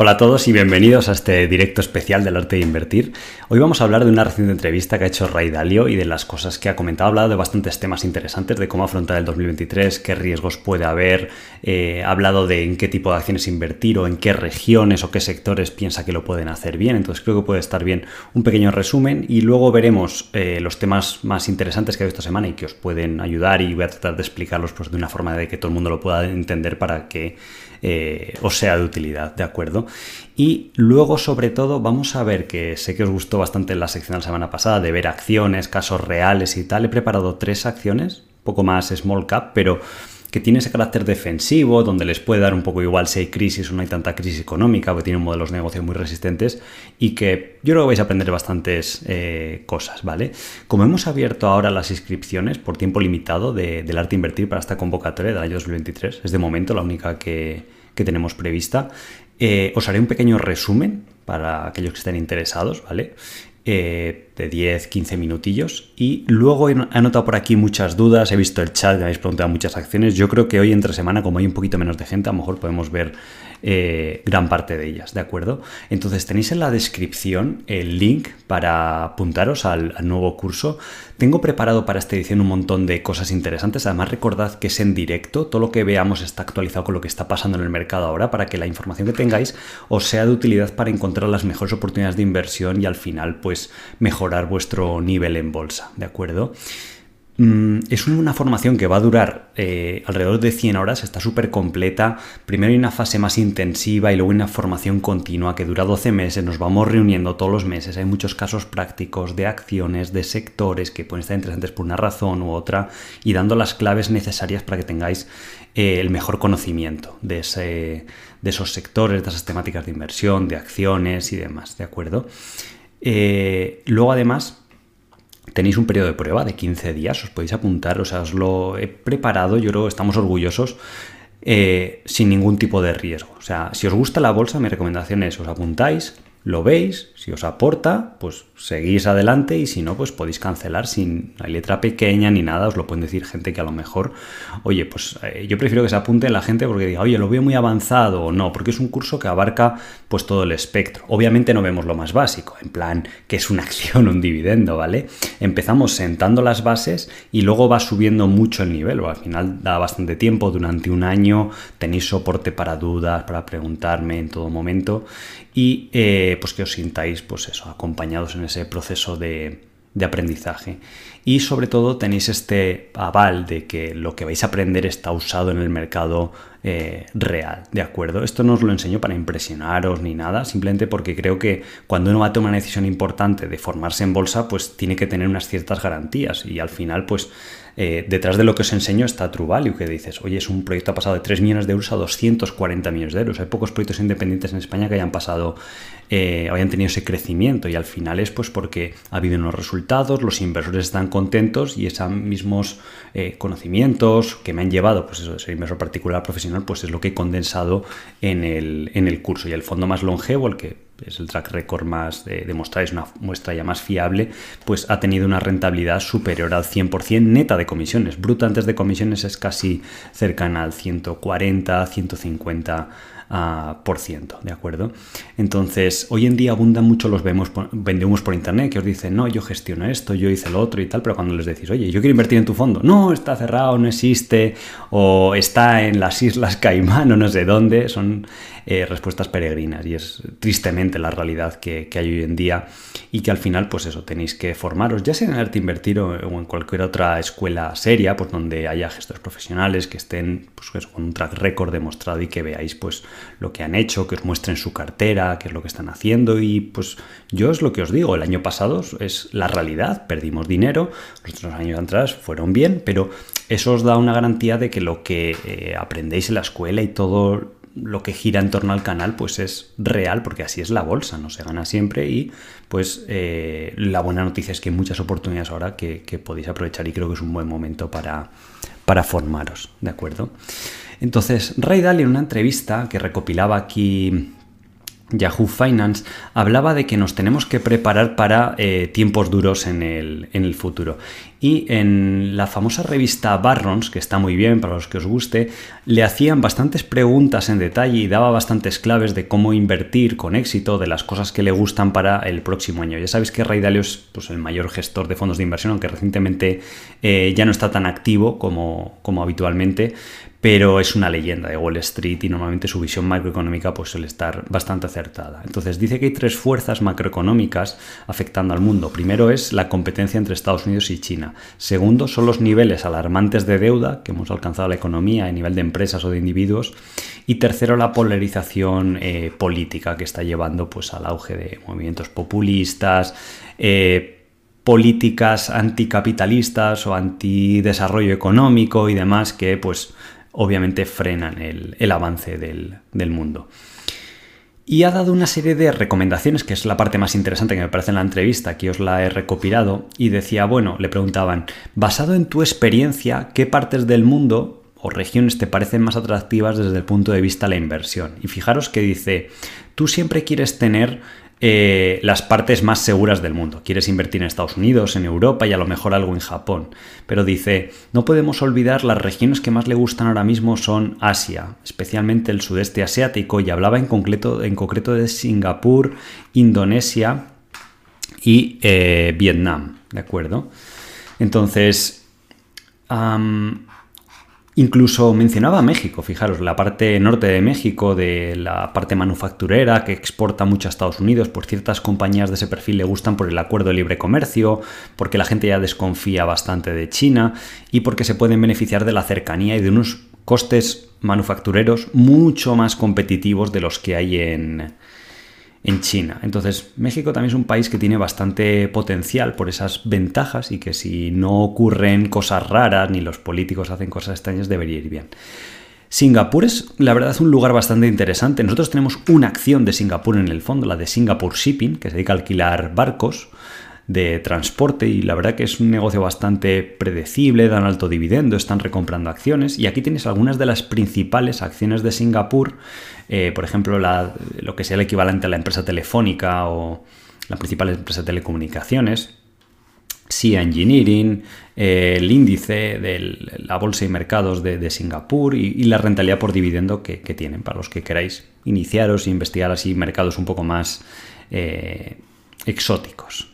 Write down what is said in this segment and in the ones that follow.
Hola a todos y bienvenidos a este directo especial del arte de invertir. Hoy vamos a hablar de una reciente entrevista que ha hecho Ray Dalio y de las cosas que ha comentado. Ha hablado de bastantes temas interesantes, de cómo afrontar el 2023, qué riesgos puede haber, eh, ha hablado de en qué tipo de acciones invertir o en qué regiones o qué sectores piensa que lo pueden hacer bien. Entonces creo que puede estar bien un pequeño resumen y luego veremos eh, los temas más interesantes que ha esta semana y que os pueden ayudar y voy a tratar de explicarlos pues, de una forma de que todo el mundo lo pueda entender para que eh, os sea de utilidad, ¿de acuerdo? Y luego, sobre todo, vamos a ver que sé que os gustó bastante la sección de la semana pasada de ver acciones, casos reales y tal. He preparado tres acciones, poco más small cap, pero que tiene ese carácter defensivo, donde les puede dar un poco igual si hay crisis o no hay tanta crisis económica, porque tienen modelos de negocio muy resistentes y que yo creo que vais a aprender bastantes eh, cosas, ¿vale? Como hemos abierto ahora las inscripciones por tiempo limitado de, del arte invertir para esta convocatoria del año 2023, es de momento la única que, que tenemos prevista, eh, os haré un pequeño resumen para aquellos que estén interesados, ¿vale? Eh, de 10, 15 minutillos. Y luego he anotado por aquí muchas dudas, he visto el chat, me habéis preguntado muchas acciones. Yo creo que hoy entre semana, como hay un poquito menos de gente, a lo mejor podemos ver eh, gran parte de ellas, ¿de acuerdo? Entonces tenéis en la descripción el link para apuntaros al, nuevo curso. Tengo preparado para esta edición un montón de cosas interesantes. Además, recordad que es en directo. Todo lo que veamos está actualizado con lo que está pasando en el mercado ahora para que la información que tengáis os sea de utilidad para encontrar las mejores oportunidades de inversión y al final, pues, vuestro nivel en bolsa, ¿de acuerdo? Mm, es una formación que va a durar eh, alrededor de 100 horas, está súper completa. Primero hay una fase más intensiva y luego una formación continua que dura 12 meses. Nos vamos reuniendo todos los meses. Hay muchos casos prácticos de acciones, de sectores que pueden estar interesantes por una razón u otra y dando las claves necesarias para que tengáis eh, el mejor conocimiento de, ese, de esos sectores, de esas temáticas de inversión, de acciones y demás. ¿De acuerdo? Eh, luego además Tenéis un periodo de prueba de 15 días, os podéis apuntar, o sea, os lo he preparado, yo creo estamos orgullosos, eh, sin ningún tipo de riesgo. O sea, si os gusta la bolsa, mi recomendación es os apuntáis, lo veis, si os aporta, pues seguís adelante y si no, pues podéis cancelar sin la letra pequeña ni nada, os lo pueden decir gente que a lo mejor, oye, pues eh, yo prefiero que se apunte la gente porque diga, oye, lo veo muy avanzado o no, porque es un curso que abarca pues todo el espectro. Obviamente no vemos lo más básico, en plan, que es una acción, un dividendo, ¿vale? Empezamos sentando las bases y luego va subiendo mucho el nivel, o al final da bastante tiempo, durante un año tenéis soporte para dudas, para preguntarme en todo momento y eh, pues que os sintáis pues eso, acompañados en ese proceso de, aprendizaje. Y sobre todo tenéis este aval de que lo que vais a aprender está usado en el mercado eh, real, ¿de acuerdo? Esto no os lo enseño para impresionaros ni nada, simplemente porque creo que cuando uno va a tomar una decisión importante de formarse en bolsa, pues tiene que tener unas ciertas garantías y al final pues eh, detrás de lo que os enseño está True Value, que dices, oye, es un proyecto ha pasado de 3 millones de euros a 240 millones de euros. Hay pocos proyectos independientes en España que hayan pasado, eh, hayan tenido ese crecimiento y al final es pues porque ha habido unos resultados, los inversores están contentos y esos mismos eh, conocimientos que me han llevado, pues eso, de ser inversor particular profesional, pues es lo que he condensado en el, en el curso. Y el fondo más longevo, el que es el track record más de, demostrar, es una muestra ya más fiable, pues ha tenido una rentabilidad superior al 100% neta de comisiones. Bruta antes de comisiones es casi cercana al 140, 150 por ciento, ¿de acuerdo? Entonces, hoy en día abundan mucho los vemos, vendemos por internet que os dicen, no, yo gestiono esto, yo hice lo otro y tal, pero cuando les decís, oye, yo quiero invertir en tu fondo, no, está cerrado, no existe, o está en las Islas Caimán o no sé dónde, son eh, respuestas peregrinas. Y es tristemente la realidad que, hay hoy en día. Y que al final, pues eso, tenéis que formaros, ya sea en arte invertir o, en cualquier otra escuela seria, pues donde haya gestores profesionales que estén pues, con un track record demostrado y que veáis pues lo que han hecho, que os muestren su cartera, qué es lo que están haciendo. Y pues yo es lo que os digo, el año pasado es la realidad, perdimos dinero, los años atrás fueron bien, pero eso os da una garantía de que lo que eh, aprendéis en la escuela y todo lo que gira en torno al canal pues es real porque así es la bolsa, no se gana siempre y pues eh, la buena noticia es que hay muchas oportunidades ahora que, podéis aprovechar y creo que es un buen momento para, para formaros, ¿de acuerdo? Entonces, Ray Dalio en una entrevista que recopilaba aquí Yahoo Finance hablaba de que nos tenemos que preparar para eh, tiempos duros en el, en el, futuro. Y en la famosa revista Barrons, que está muy bien para los que os guste, le hacían bastantes preguntas en detalle y daba bastantes claves de cómo invertir con éxito, de las cosas que le gustan para el próximo año. Ya sabéis que Ray Dalio es pues, el mayor gestor de fondos de inversión, aunque recientemente eh, ya no está tan activo como, como habitualmente, pero es una leyenda de Wall Street y normalmente su visión macroeconómica pues, suele estar bastante acertada. Entonces dice que hay tres fuerzas macroeconómicas afectando al mundo. Primero es la competencia entre Estados Unidos y China. Segundo son los niveles alarmantes de deuda que hemos alcanzado la economía a nivel de empresas o de individuos. Y tercero la polarización eh, política que está llevando pues, al auge de movimientos populistas. Eh, políticas anticapitalistas o antidesarrollo económico y demás que pues obviamente frenan el, avance del, del, mundo. Y ha dado una serie de recomendaciones, que es la parte más interesante que me parece en la entrevista, aquí os la he recopilado, y decía, bueno, le preguntaban, basado en tu experiencia, ¿qué partes del mundo o regiones te parecen más atractivas desde el punto de vista de la inversión? Y fijaros que dice, tú siempre quieres tener eh, las partes más seguras del mundo. Quieres invertir en Estados Unidos, en Europa y a lo mejor algo en Japón. Pero dice, no podemos olvidar las regiones que más le gustan ahora mismo son Asia, especialmente el sudeste asiático, y hablaba en concreto, de Singapur, Indonesia y eh, Vietnam. ¿De acuerdo? Entonces, Incluso mencionaba México, fijaros, la parte norte de México, de la parte manufacturera que exporta mucho a Estados Unidos, por ciertas compañías de ese perfil le gustan por el acuerdo de libre comercio, porque la gente ya desconfía bastante de China y porque se pueden beneficiar de la cercanía y de unos costes manufactureros mucho más competitivos de los que hay en, en China. Entonces, México también es un país que tiene bastante potencial por esas ventajas y que si no ocurren cosas raras ni los políticos hacen cosas extrañas debería ir bien. Singapur es, la verdad, un lugar bastante interesante. Nosotros tenemos una acción de Singapur en el fondo, la de Singapore Shipping, que se dedica a alquilar barcos de transporte y la verdad que es un negocio bastante predecible, dan alto dividendo, están recomprando acciones y aquí tienes algunas de las principales acciones de Singapur, eh, por ejemplo lo que sea el equivalente a la empresa telefónica o la principal empresa de telecomunicaciones, Sea Engineering, eh, el índice de la bolsa y mercados de, Singapur y, la rentabilidad por dividendo que, tienen para los que queráis iniciaros e investigar así mercados un poco más eh, exóticos.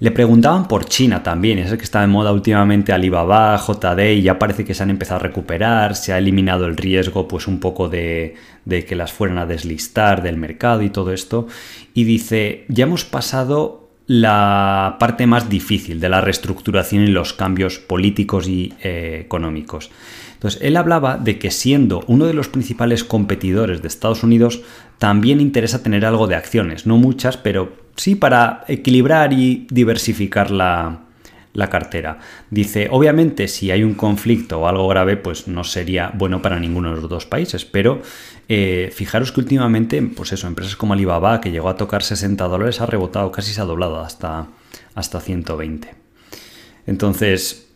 Le preguntaban por China también, es el que está de moda últimamente Alibaba, JD, y ya parece que se han empezado a recuperar, se ha eliminado el riesgo pues un poco de, de que las fueran a deslistar del mercado y todo esto. Y dice, ya hemos pasado la parte más difícil de la reestructuración y los cambios políticos y eh, económicos. Entonces, él hablaba de que siendo uno de los principales competidores de Estados Unidos, también interesa tener algo de acciones, no muchas, pero sí para equilibrar y diversificar la, cartera. Dice, obviamente si hay un conflicto o algo grave, pues no sería bueno para ninguno de los dos países, pero eh, fijaros que últimamente, pues eso, empresas como Alibaba, que llegó a tocar 60 dólares, ha rebotado, casi se ha doblado hasta, hasta 120. Entonces,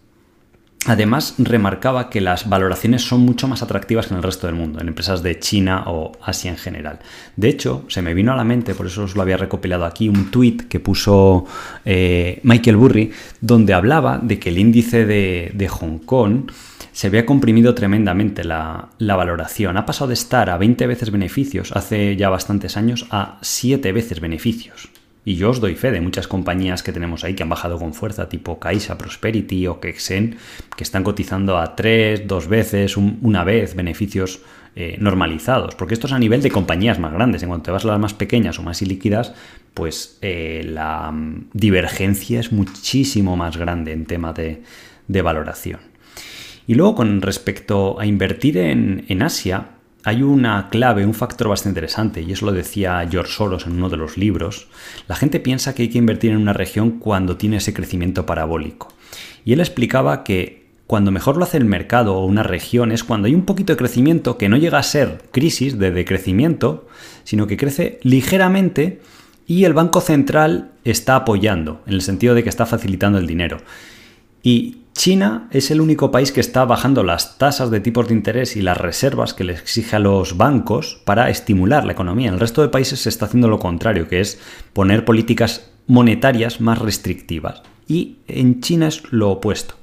Además, remarcaba que las valoraciones son mucho más atractivas que en el resto del mundo, en empresas de China o Asia en general. De hecho, se me vino a la mente, por eso os lo había recopilado aquí, un tuit que puso eh, Michael Burry, donde hablaba de que el índice de, Hong Kong se había comprimido tremendamente la, la, valoración. Ha pasado de estar a 20 veces beneficios hace ya bastantes años a 7 veces beneficios. Y yo os doy fe de muchas compañías que tenemos ahí que han bajado con fuerza, tipo Caixa, Prosperity o Kexen, que están cotizando a tres, dos veces, una vez beneficios eh, normalizados. Porque esto es a nivel de compañías más grandes. En cuanto te vas a las más pequeñas o más ilíquidas, pues eh, la mm, divergencia es muchísimo más grande en tema de, valoración. Y luego con respecto a invertir en, en Asia, hay una clave, un factor bastante interesante, y eso lo decía George Soros en uno de los libros. La gente piensa que hay que invertir en una región cuando tiene ese crecimiento parabólico. Y él explicaba que cuando mejor lo hace el mercado o una región es cuando hay un poquito de crecimiento que no llega a ser crisis de decrecimiento, sino que crece ligeramente y el Banco Central está apoyando, en el sentido de que está facilitando el dinero. Y China es el único país que está bajando las tasas de tipos de interés y las reservas que le exige a los bancos para estimular la economía. En el resto de países se está haciendo lo contrario, que es poner políticas monetarias más restrictivas. y en China es lo opuesto.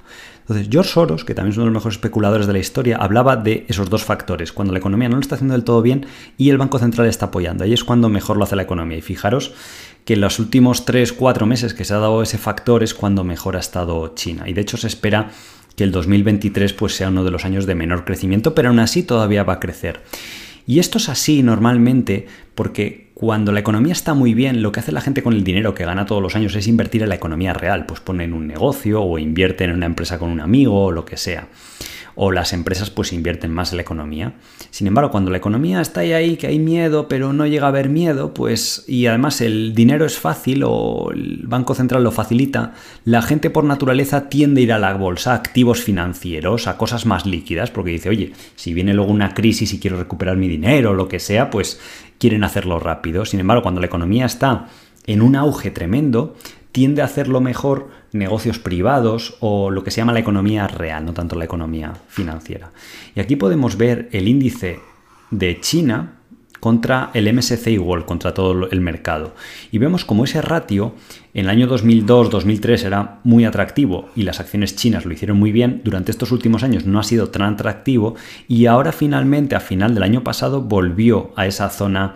Entonces, George Soros, que también es uno de los mejores especuladores de la historia, hablaba de esos dos factores, cuando la economía no lo está haciendo del todo bien y el Banco Central está apoyando. Ahí es cuando mejor lo hace la economía. Y fijaros que en los últimos 3-4 meses que se ha dado ese factor es cuando mejor ha estado China. Y de hecho se espera que el 2023 pues, sea uno de los años de menor crecimiento, pero aún así todavía va a crecer. Y esto es así normalmente porque cuando la economía está muy bien, lo que hace la gente con el dinero que gana todos los años es invertir en la economía real, pues pone en un negocio o invierte en una empresa con un amigo o lo que sea o las empresas pues invierten más en la economía. Sin embargo, cuando la economía está ahí, que hay miedo, pero no llega a haber miedo, pues y además el dinero es fácil o el Banco Central lo facilita, la gente por naturaleza tiende a ir a la bolsa, a activos financieros, a cosas más líquidas, porque dice, oye, si viene luego una crisis y quiero recuperar mi dinero o lo que sea, pues quieren hacerlo rápido. Sin embargo, cuando la economía está en un auge tremendo, tiende a hacerlo mejor negocios privados o lo que se llama la economía real, no tanto la economía financiera. Y aquí podemos ver el índice de China contra el MSCI World, contra todo el mercado. Y vemos como ese ratio en el año 2002-2003 era muy atractivo y las acciones chinas lo hicieron muy bien, durante estos últimos años no ha sido tan atractivo y ahora finalmente a final del año pasado volvió a esa zona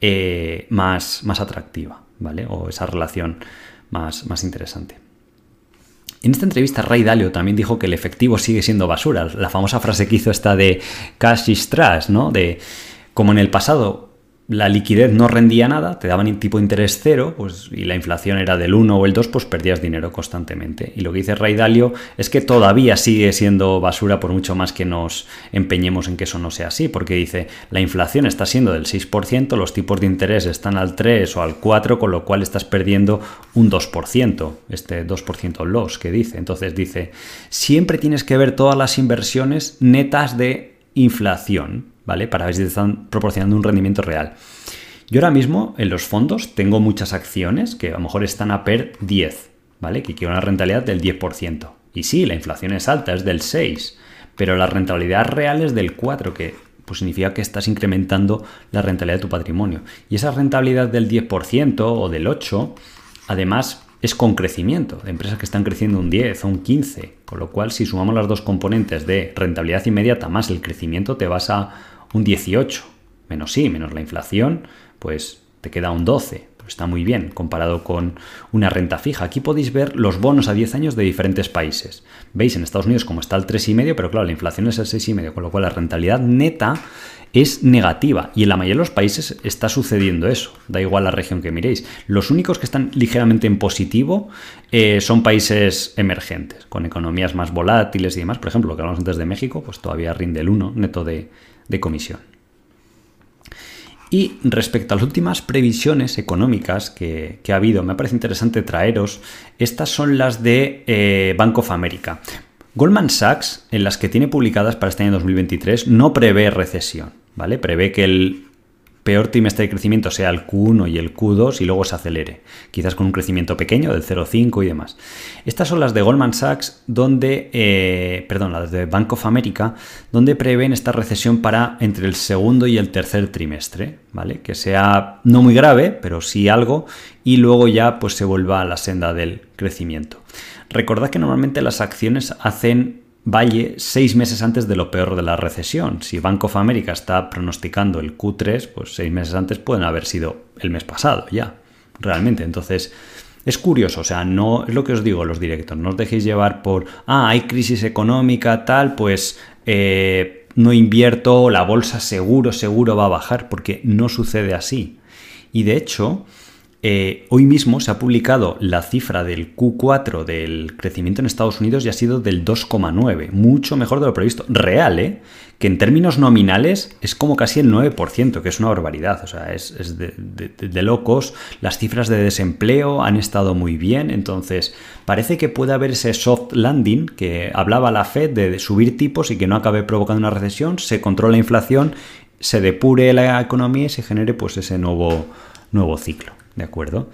eh, más, más atractiva, ¿vale? O esa relación más, más interesante. En esta entrevista, Ray Dalio también dijo que el efectivo sigue siendo basura. La famosa frase que hizo esta de cash is trash, ¿no? De como en el pasado la liquidez no rendía nada, te daban tipo de interés cero, pues, y la inflación era del 1 o el 2, pues perdías dinero constantemente. Y lo que dice Ray Dalio es que todavía sigue siendo basura por mucho más que nos empeñemos en que eso no sea así, porque dice, la inflación está siendo del 6%, los tipos de interés están al 3 o al 4, con lo cual estás perdiendo un 2%, este 2% loss que dice. Entonces dice, siempre tienes que ver todas las inversiones netas de inflación. ¿Vale? Para ver si te están proporcionando un rendimiento real. Yo ahora mismo en los fondos tengo muchas acciones que a lo mejor están a PER 10, ¿vale? Que quieren una rentabilidad del 10%. Y sí, la inflación es alta, es del 6, pero la rentabilidad real es del 4, que pues significa que estás incrementando la rentabilidad de tu patrimonio. Y esa rentabilidad del 10% o del 8, además es con crecimiento, de empresas que están creciendo un 10 o un 15, con lo cual si sumamos las dos componentes de rentabilidad inmediata más el crecimiento, te vas a un 18, menos sí, menos la inflación, pues te queda un 12. está muy bien comparado con una renta fija. Aquí podéis ver los bonos a 10 años de diferentes países. Veis en Estados Unidos como está el 3,5, pero claro, la inflación es el 6,5, con lo cual la rentabilidad neta es negativa y en la mayoría de los países está sucediendo eso, da igual la región que miréis. Los únicos que están ligeramente en positivo eh, son países emergentes, con economías más volátiles y demás. Por ejemplo, lo que hablamos antes de México, pues todavía rinde el 1 neto de, de comisión. Y respecto a las últimas previsiones económicas que, ha habido, me parece interesante traeros, estas son las de eh, Bank of America. Goldman Sachs, en las que tiene publicadas para este año 2023, no prevé recesión, ¿vale? Prevé que el peor trimestre de crecimiento sea el Q1 y el Q2 y luego se acelere, quizás con un crecimiento pequeño del 0,5 y demás. Estas son las de Goldman Sachs, donde, eh, perdón, las de Bank of America, donde prevén esta recesión para entre el segundo y el tercer trimestre, ¿vale? Que sea no muy grave, pero sí algo, y luego ya pues se vuelva a la senda del crecimiento. Recordad que normalmente las acciones hacen valle seis meses antes de lo peor de la recesión. Si Bank of America está pronosticando el Q3, pues seis meses antes pueden haber sido el mes pasado ya, realmente. Entonces, es curioso, o sea, no es lo que os digo los directos, no os dejéis llevar por, ah, hay crisis económica, tal, pues eh, no invierto, la bolsa seguro, seguro va a bajar, porque no sucede así. Y de hecho, eh, hoy mismo se ha publicado la cifra del Q4 del crecimiento en Estados Unidos y ha sido del 2,9, mucho mejor de lo previsto. Real, ¿eh? Que en términos nominales es como casi el 9%, que es una barbaridad, o sea, es, de, locos. Las cifras de desempleo han estado muy bien, entonces parece que puede haber ese soft landing que hablaba la Fed de subir tipos y que no acabe provocando una recesión, se controla la inflación, se depure la economía y se genere pues ese nuevo, nuevo ciclo. ¿De acuerdo?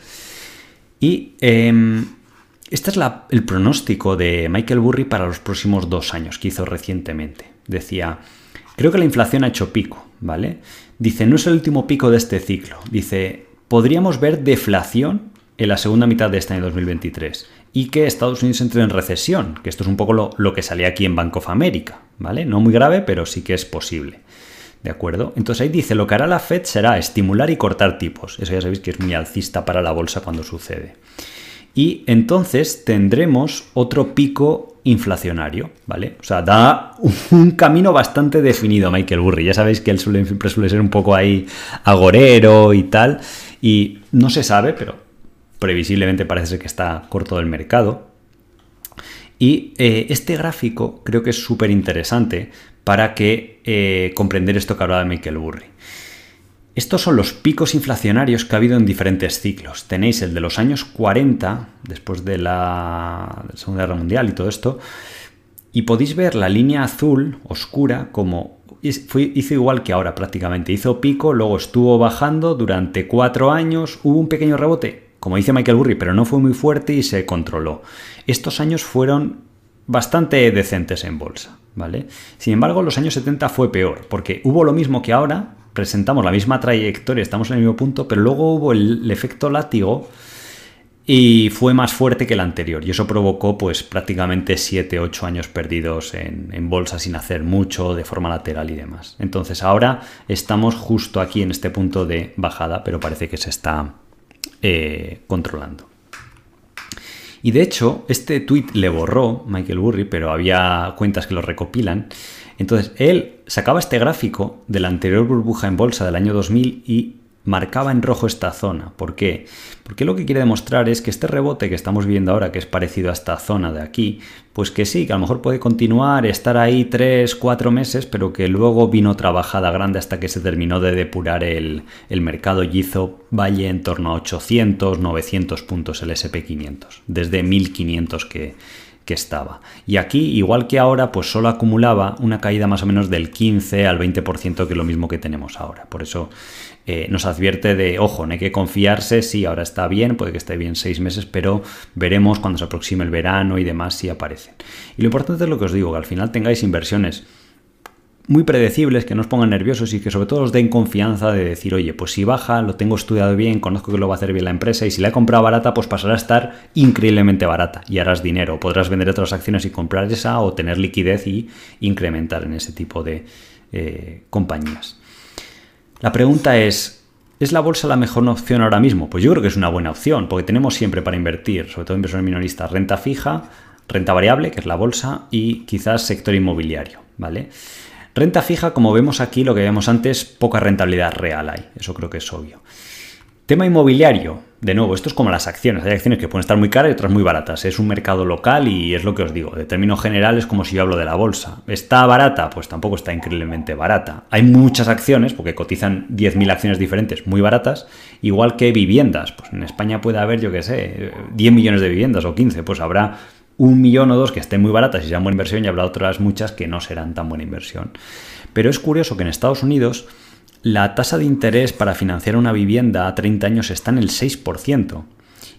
Y este es el pronóstico de Michael Burry para los próximos dos años que hizo recientemente. Decía, creo que la inflación ha hecho pico, ¿vale? Dice, no es el último pico de este ciclo. Dice, podríamos ver deflación en la segunda mitad de este año 2023. y que Estados Unidos entre en recesión, que esto es un poco lo, lo que salía aquí en Bank of America, ¿vale? No muy grave, pero sí que es posible. ¿De acuerdo? Entonces ahí dice, lo que hará la Fed será estimular y cortar tipos. Eso ya sabéis que es muy alcista para la bolsa cuando sucede. Y entonces tendremos otro pico inflacionario, ¿vale? O sea, da un camino bastante definido Michael Burry. Ya sabéis que él siempre suele ser un poco ahí agorero y tal. Y no se sabe, pero previsiblemente parece que está corto del mercado. Y eh, este gráfico creo que es súper interesante para que eh, comprender esto que hablaba Michael Burry. Estos son los picos inflacionarios que ha habido en diferentes ciclos. Tenéis el de los años 40, después de la Segunda Guerra Mundial y todo esto, y podéis ver la línea azul oscura como hizo igual que ahora prácticamente. Hizo pico, luego estuvo bajando durante cuatro años, hubo un pequeño rebote, como dice Michael Burry, pero no fue muy fuerte y se controló. Estos años fueron bastante decentes en bolsa, ¿vale? Sin embargo, los años 70 fue peor, porque hubo lo mismo que ahora, presentamos la misma trayectoria, estamos en el mismo punto, pero luego hubo el, efecto látigo y fue más fuerte que el anterior. Y eso provocó pues prácticamente 7-8 años perdidos en, bolsa sin hacer mucho, de forma lateral y demás. Entonces ahora estamos justo aquí en este punto de bajada, pero parece que se está eh, controlando. Y de hecho, este tweet le borró Michael Burry, pero había cuentas que lo recopilan. Entonces, él sacaba este gráfico de la anterior burbuja en bolsa del año 2000 y marcaba en rojo esta zona. ¿Por qué? Porque lo que quiere demostrar es que este rebote que estamos viendo ahora, que es parecido a esta zona de aquí, pues que sí, que a lo mejor puede continuar, estar ahí 3, 4 meses, pero que luego vino otra bajada grande hasta que se terminó de depurar el, el mercado y hizo valle en torno a 800, 900 puntos el SP500, desde 1500 que que estaba. Y aquí, igual que ahora, pues solo acumulaba una caída más o menos del 15 al 20%, que es lo mismo que tenemos ahora. Por eso eh, nos advierte de, ojo, no hay que confiarse, sí, ahora está bien, puede que esté bien seis meses, pero veremos cuando se aproxime el verano y demás si aparecen. Y lo importante es lo que os digo, que al final tengáis inversiones muy predecibles, que no os pongan nerviosos y que sobre todo os den confianza de decir, oye, pues si baja, lo tengo estudiado bien, conozco que lo va a hacer bien la empresa y si la he comprado barata, pues pasará a estar increíblemente barata y harás dinero. Podrás vender otras acciones y comprar esa o tener liquidez y incrementar en ese tipo de eh, compañías. La pregunta es, ¿es la bolsa la mejor opción ahora mismo? Pues yo creo que es una buena opción, porque tenemos siempre para invertir, sobre todo inversores minoristas, renta fija, renta variable, que es la bolsa, y quizás sector inmobiliario, ¿vale? Renta fija, como vemos aquí, lo que vemos antes, poca rentabilidad real hay. Eso creo que es obvio. Tema inmobiliario. De nuevo, esto es como las acciones. Hay acciones que pueden estar muy caras y otras muy baratas. Es un mercado local y es lo que os digo. De término general es como si yo hablo de la bolsa. ¿Está barata? Pues tampoco está increíblemente barata. Hay muchas acciones, porque cotizan 10.000 acciones diferentes, muy baratas. Igual que viviendas. Pues en España puede haber, yo qué sé, 10 millones de viviendas o 15. Pues habrá un millón o dos que estén muy baratas y sean buena inversión y habrá otras muchas que no serán tan buena inversión. Pero es curioso que en Estados Unidos la tasa de interés para financiar una vivienda a 30 años está en el 6%.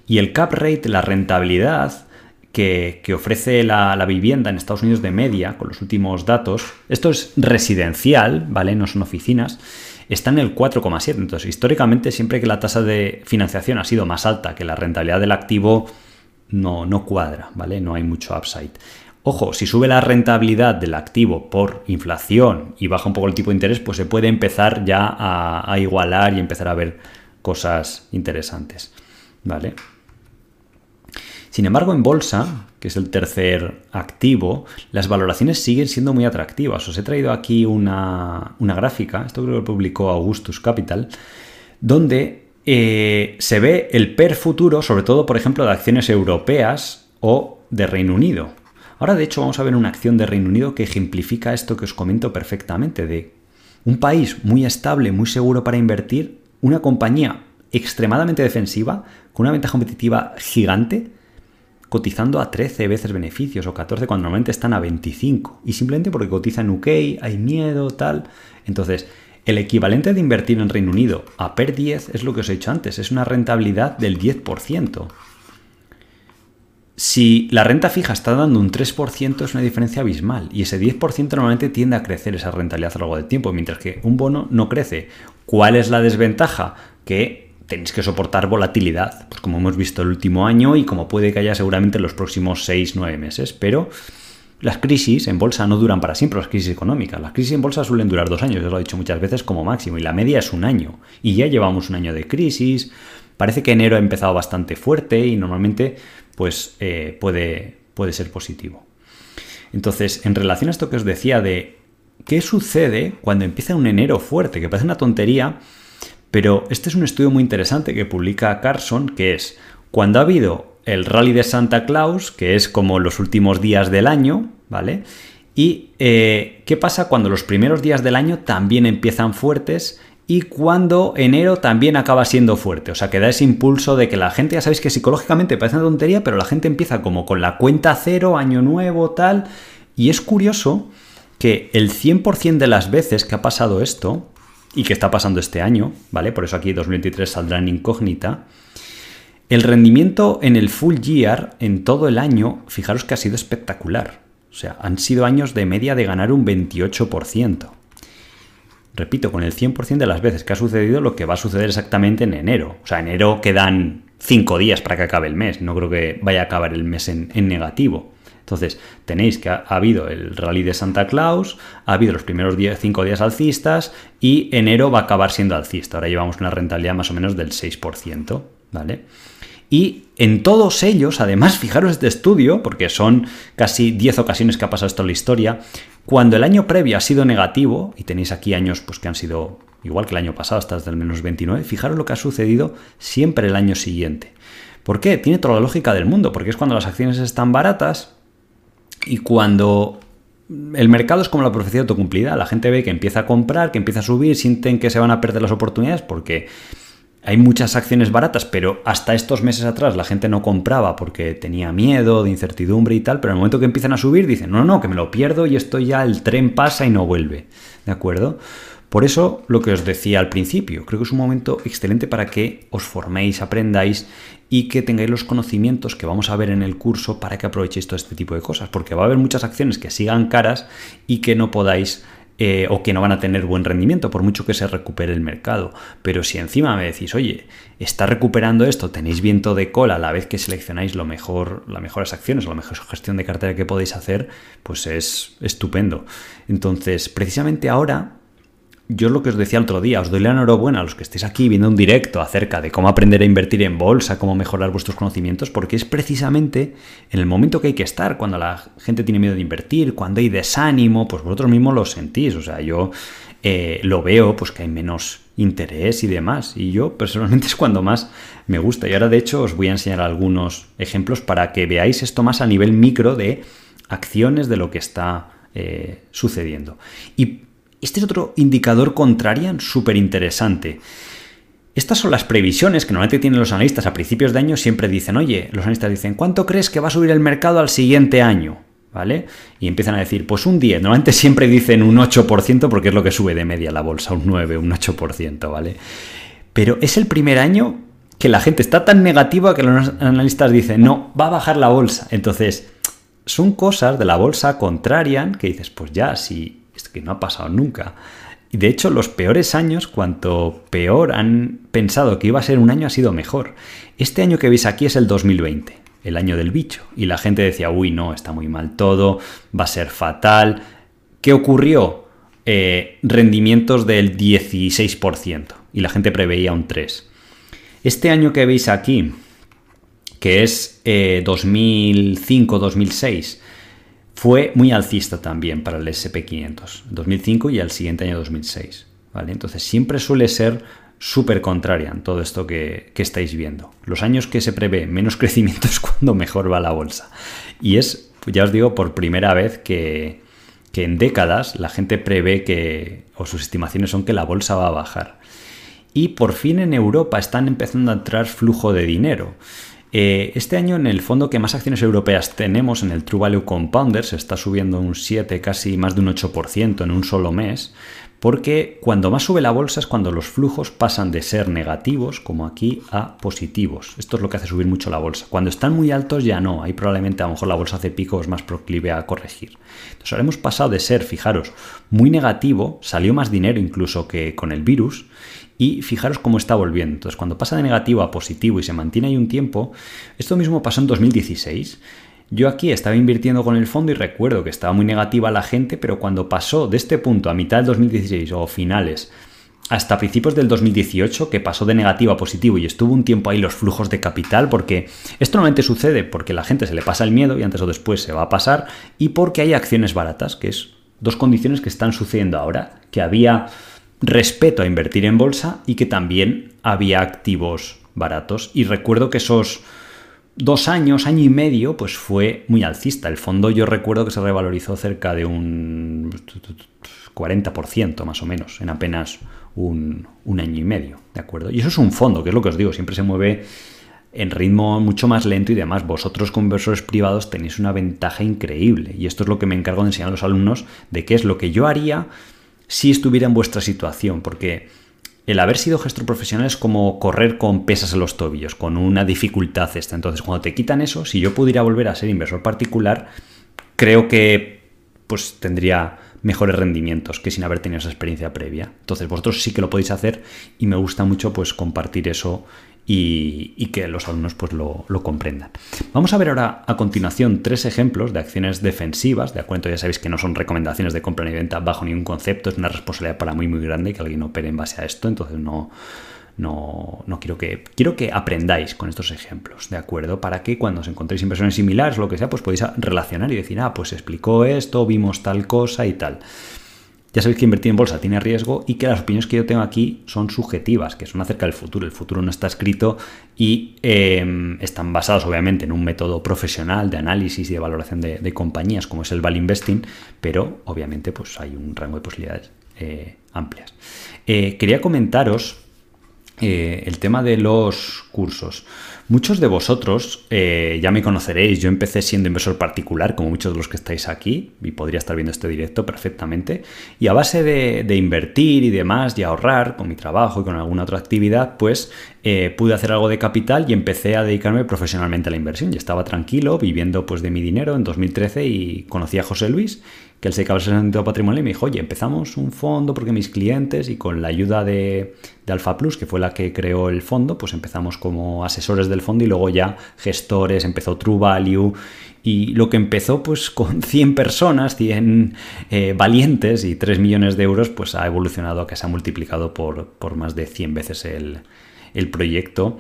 Y el cap rate, la rentabilidad que, ofrece la, la, vivienda en Estados Unidos de media, con los últimos datos, esto es residencial, ¿vale? No son oficinas, está en el 4,7. Entonces, históricamente, siempre que la tasa de financiación ha sido más alta que la rentabilidad del activo, no, no cuadra, ¿vale? No hay mucho upside. Ojo, si sube la rentabilidad del activo por inflación y baja un poco el tipo de interés, pues se puede empezar ya a, igualar y empezar a ver cosas interesantes. ¿Vale? Sin embargo, en bolsa, que es el tercer activo, las valoraciones siguen siendo muy atractivas. Os he traído aquí una, una gráfica, esto creo que lo publicó Augustus Capital, donde eh, se ve el PER futuro, sobre todo, por ejemplo, de acciones europeas o de Reino Unido. Ahora, de hecho, vamos a ver una acción de Reino Unido que ejemplifica esto que os comento perfectamente, de un país muy estable, muy seguro para invertir, una compañía extremadamente defensiva, con una ventaja competitiva gigante, cotizando a 13 veces beneficios o 14 cuando normalmente están a 25. Y simplemente porque cotiza en UK, hay miedo, tal. Entonces, el equivalente de invertir en Reino Unido a PER 10 es lo que os he dicho antes, es una rentabilidad del 10%. Si la renta fija está dando un 3% es una diferencia abismal y ese 10% normalmente tiende a crecer esa rentabilidad a lo largo del tiempo, mientras que un bono no crece. ¿Cuál es la desventaja? Que tenéis que soportar volatilidad, pues como hemos visto el último año y como puede que haya seguramente en los próximos 6-9 meses, pero las crisis en bolsa no duran para siempre, las crisis económicas. Las crisis en bolsa suelen durar dos años, yo lo he dicho muchas veces como máximo, y la media es un año. Y ya llevamos un año de crisis, parece que enero ha empezado bastante fuerte y normalmente pues eh, puede, puede ser positivo. Entonces, en relación a esto que os decía de qué sucede cuando empieza un enero fuerte, que parece una tontería, pero este es un estudio muy interesante que publica Carson, que es cuando ha habido el rally de Santa Claus, que es como los últimos días del año, ¿vale? Y eh, qué pasa cuando los primeros días del año también empiezan fuertes y cuando enero también acaba siendo fuerte. O sea, que da ese impulso de que la gente, ya sabéis que psicológicamente parece una tontería, pero la gente empieza como con la cuenta cero, año nuevo, tal. Y es curioso que el 100% de las veces que ha pasado esto, y que está pasando este año, ¿vale? Por eso aquí 2023 saldrá en incógnita. El rendimiento en el full year, en todo el año, fijaros que ha sido espectacular. O sea, han sido años de media de ganar un 28%. Repito, con el 100% de las veces que ha sucedido lo que va a suceder exactamente en enero. O sea, enero quedan 5 días para que acabe el mes. No creo que vaya a acabar el mes en, en negativo. Entonces, tenéis que ha, habido el rally de Santa Claus, ha habido los primeros 5 días alcistas y enero va a acabar siendo alcista. Ahora llevamos una rentabilidad más o menos del 6%, ¿vale? Y en todos ellos, además, fijaros este estudio, porque son casi 10 ocasiones que ha pasado esto en la historia, cuando el año previo ha sido negativo, y tenéis aquí años pues, que han sido igual que el año pasado, hasta el menos 29, fijaros lo que ha sucedido siempre el año siguiente. ¿Por qué? Tiene toda la lógica del mundo, porque es cuando las acciones están baratas, y cuando el mercado es como la profecía autocumplida, la gente ve que empieza a comprar, que empieza a subir, sienten que se van a perder las oportunidades porque hay muchas acciones baratas, pero hasta estos meses atrás la gente no compraba porque tenía miedo, de incertidumbre y tal, pero en el momento que empiezan a subir dicen, no, no, que me lo pierdo y esto ya el tren pasa y no vuelve. ¿De acuerdo? Por eso lo que os decía al principio, creo que es un momento excelente para que os forméis, aprendáis y que tengáis los conocimientos que vamos a ver en el curso para que aprovechéis todo este tipo de cosas, porque va a haber muchas acciones que sigan caras y que no podáis eh, o que no van a tener buen rendimiento, por mucho que se recupere el mercado. Pero si encima me decís, oye, está recuperando esto, tenéis viento de cola a la vez que seleccionáis lo mejor, las mejores acciones o la mejor gestión de cartera que podéis hacer, pues es estupendo. Entonces, precisamente ahora yo lo que os decía el otro día, os doy la enhorabuena a los que estéis aquí viendo un directo acerca de cómo aprender a invertir en bolsa, cómo mejorar vuestros conocimientos, porque es precisamente en el momento que hay que estar, cuando la gente tiene miedo de invertir, cuando hay desánimo, pues vosotros mismos lo sentís. O sea, yo eh, lo veo, pues que hay menos interés y demás. Y yo personalmente es cuando más me gusta. Y ahora de hecho os voy a enseñar algunos ejemplos para que veáis esto más a nivel micro de acciones de lo que está eh, sucediendo. Y este es otro indicador contrarian súper interesante. Estas son las previsiones que normalmente tienen los analistas a principios de año. Siempre dicen, oye, los analistas dicen, ¿cuánto crees que va a subir el mercado al siguiente año? ¿Vale? Y empiezan a decir, pues un 10. Normalmente siempre dicen un 8% porque es lo que sube de media la bolsa, un 9, un 8%, ¿vale? Pero es el primer año que la gente está tan negativa que los analistas dicen, no, va a bajar la bolsa. Entonces, son cosas de la bolsa contrarian que dices, pues ya, si que no ha pasado nunca. Y de hecho, los peores años, cuanto peor han pensado que iba a ser un año, ha sido mejor. Este año que veis aquí es el 2020, el año del bicho. Y la gente decía, uy, no, está muy mal todo, va a ser fatal. ¿Qué ocurrió? Eh, rendimientos del 16% y la gente preveía un 3%. Este año que veis aquí, que es 2005-2006, eh, fue muy alcista también para el SP500, 2005 y el siguiente año 2006. ¿vale? Entonces siempre suele ser súper contraria en todo esto que, estáis viendo. Los años que se prevé menos crecimiento es cuando mejor va la bolsa. Y es, ya os digo, por primera vez que, que en décadas la gente prevé que, o sus estimaciones son que la bolsa va a bajar. Y por fin en Europa están empezando a entrar flujo de dinero. Eh, este año en el fondo que más acciones europeas tenemos en el True Value Compounder se está subiendo un 7, casi más de un 8% en un solo mes, porque cuando más sube la bolsa es cuando los flujos pasan de ser negativos, como aquí, a positivos. Esto es lo que hace subir mucho la bolsa. Cuando están muy altos ya no, ahí probablemente a lo mejor la bolsa hace picos más proclive a corregir. Entonces ahora hemos pasado de ser, fijaros, muy negativo, salió más dinero incluso que con el virus, y fijaros cómo está volviendo. Entonces, cuando pasa de negativo a positivo y se mantiene ahí un tiempo, esto mismo pasó en 2016. Yo aquí estaba invirtiendo con el fondo y recuerdo que estaba muy negativa la gente, pero cuando pasó de este punto a mitad del 2016 o finales hasta principios del 2018, que pasó de negativo a positivo y estuvo un tiempo ahí los flujos de capital, porque esto normalmente sucede porque la gente se le pasa el miedo y antes o después se va a pasar, y porque hay acciones baratas, que es dos condiciones que están sucediendo ahora, que había respeto a invertir en bolsa y que también había activos baratos. Y recuerdo que esos dos años, año y medio, pues fue muy alcista. El fondo yo recuerdo que se revalorizó cerca de un 40% más o menos en apenas un, año y medio, ¿de acuerdo? Y eso es un fondo, que es lo que os digo, siempre se mueve en ritmo mucho más lento y demás. Vosotros como inversores privados tenéis una ventaja increíble y esto es lo que me encargo de enseñar a los alumnos de qué es lo que yo haría si estuviera en vuestra situación, porque el haber sido gestor profesional es como correr con pesas en los tobillos, con una dificultad esta. Entonces, cuando te quitan eso, si yo pudiera volver a ser inversor particular, creo que pues tendría mejores rendimientos que sin haber tenido esa experiencia previa. Entonces, vosotros sí que lo podéis hacer y me gusta mucho pues compartir eso y, que los alumnos pues, lo, comprendan. Vamos a ver ahora a continuación tres ejemplos de acciones defensivas. De acuerdo, ya sabéis que no son recomendaciones de compra ni venta bajo ningún concepto, es una responsabilidad para muy muy grande que alguien opere en base a esto, entonces no, no, no, quiero que quiero que aprendáis con estos ejemplos, ¿de acuerdo? Para que cuando os encontréis inversiones similares o lo que sea, pues podéis relacionar y decir, ah, pues explicó esto, vimos tal cosa y tal. Ya sabéis que invertir en bolsa tiene riesgo y que las opiniones que yo tengo aquí son subjetivas, que son acerca del futuro. El futuro no está escrito y em, están basados obviamente en un método profesional de análisis y de valoración de, compañías como es el value investing, pero obviamente pues hay un rango de posibilidades eh, amplias. Eh, quería comentaros eh, el tema de los cursos. Muchos de vosotros eh, ya me conoceréis, yo empecé siendo inversor particular, como muchos de los que estáis aquí, y podría estar viendo este directo perfectamente, y a base de, invertir y demás, y ahorrar con mi trabajo y con alguna otra actividad, pues eh, pude hacer algo de capital y empecé a dedicarme profesionalmente a la inversión. Y estaba tranquilo, viviendo pues de mi dinero en 2013 y conocí a José Luis que él se acaba el patrimonial y me dijo, oye, empezamos un fondo porque mis clientes y con la ayuda de, de, Alfa Plus, que fue la que creó el fondo, pues empezamos como asesores del fondo y luego ya gestores, empezó True Value y lo que empezó pues con 100 personas, 100 eh, valientes y 3 millones de euros, pues ha evolucionado a que se ha multiplicado por, por más de 100 veces el, el proyecto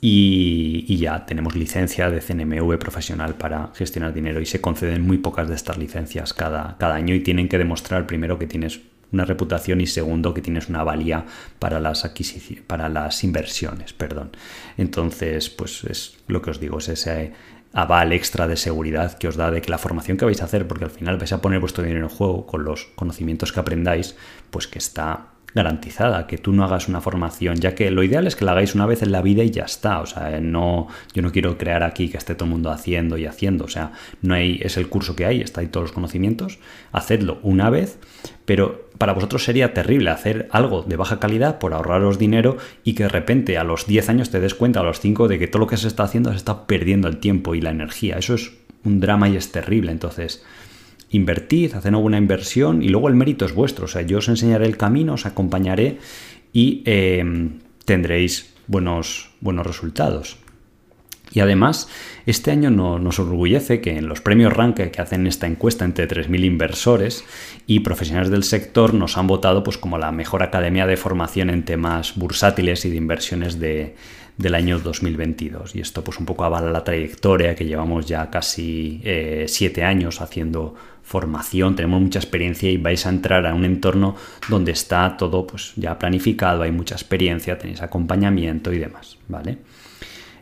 y, ya tenemos licencia de CNMV profesional para gestionar dinero y se conceden muy pocas de estas licencias cada, cada año y tienen que demostrar primero que tienes una reputación y segundo que tienes una valía para las adquisiciones, para las inversiones, perdón. Entonces, pues es lo que os digo, es ese aval extra de seguridad que os da de que la formación que vais a hacer, porque al final vais a poner vuestro dinero en juego con los conocimientos que aprendáis, pues que está garantizada, que tú no hagas una formación, ya que lo ideal es que la hagáis una vez en la vida y ya está, o sea, no, yo no quiero crear aquí que esté todo el mundo haciendo y haciendo, o sea, no hay, es el curso que hay, está ahí todos los conocimientos, hacedlo una vez, pero para vosotros sería terrible hacer algo de baja calidad por ahorraros dinero y que de repente a los 10 años te des cuenta, a los 5, de que todo lo que se está haciendo se está perdiendo el tiempo y la energía, eso es un drama y es terrible, entonces invertid, haced una buena inversión y luego el mérito es vuestro. O sea, yo os enseñaré el camino, os acompañaré y em, tendréis buenos, buenos resultados. Y además, este año nos orgullece que en los premios Rank que hacen esta encuesta entre 3.000 inversores y profesionales del sector nos han votado pues, como la mejor academia de formación en temas bursátiles y de inversiones de, del año 2022. Y esto pues un poco avala la trayectoria que llevamos ya casi eh, siete años haciendo formación, tenemos mucha experiencia y vais a entrar a un entorno donde está todo pues ya planificado, hay mucha experiencia, tenéis acompañamiento y demás, ¿vale?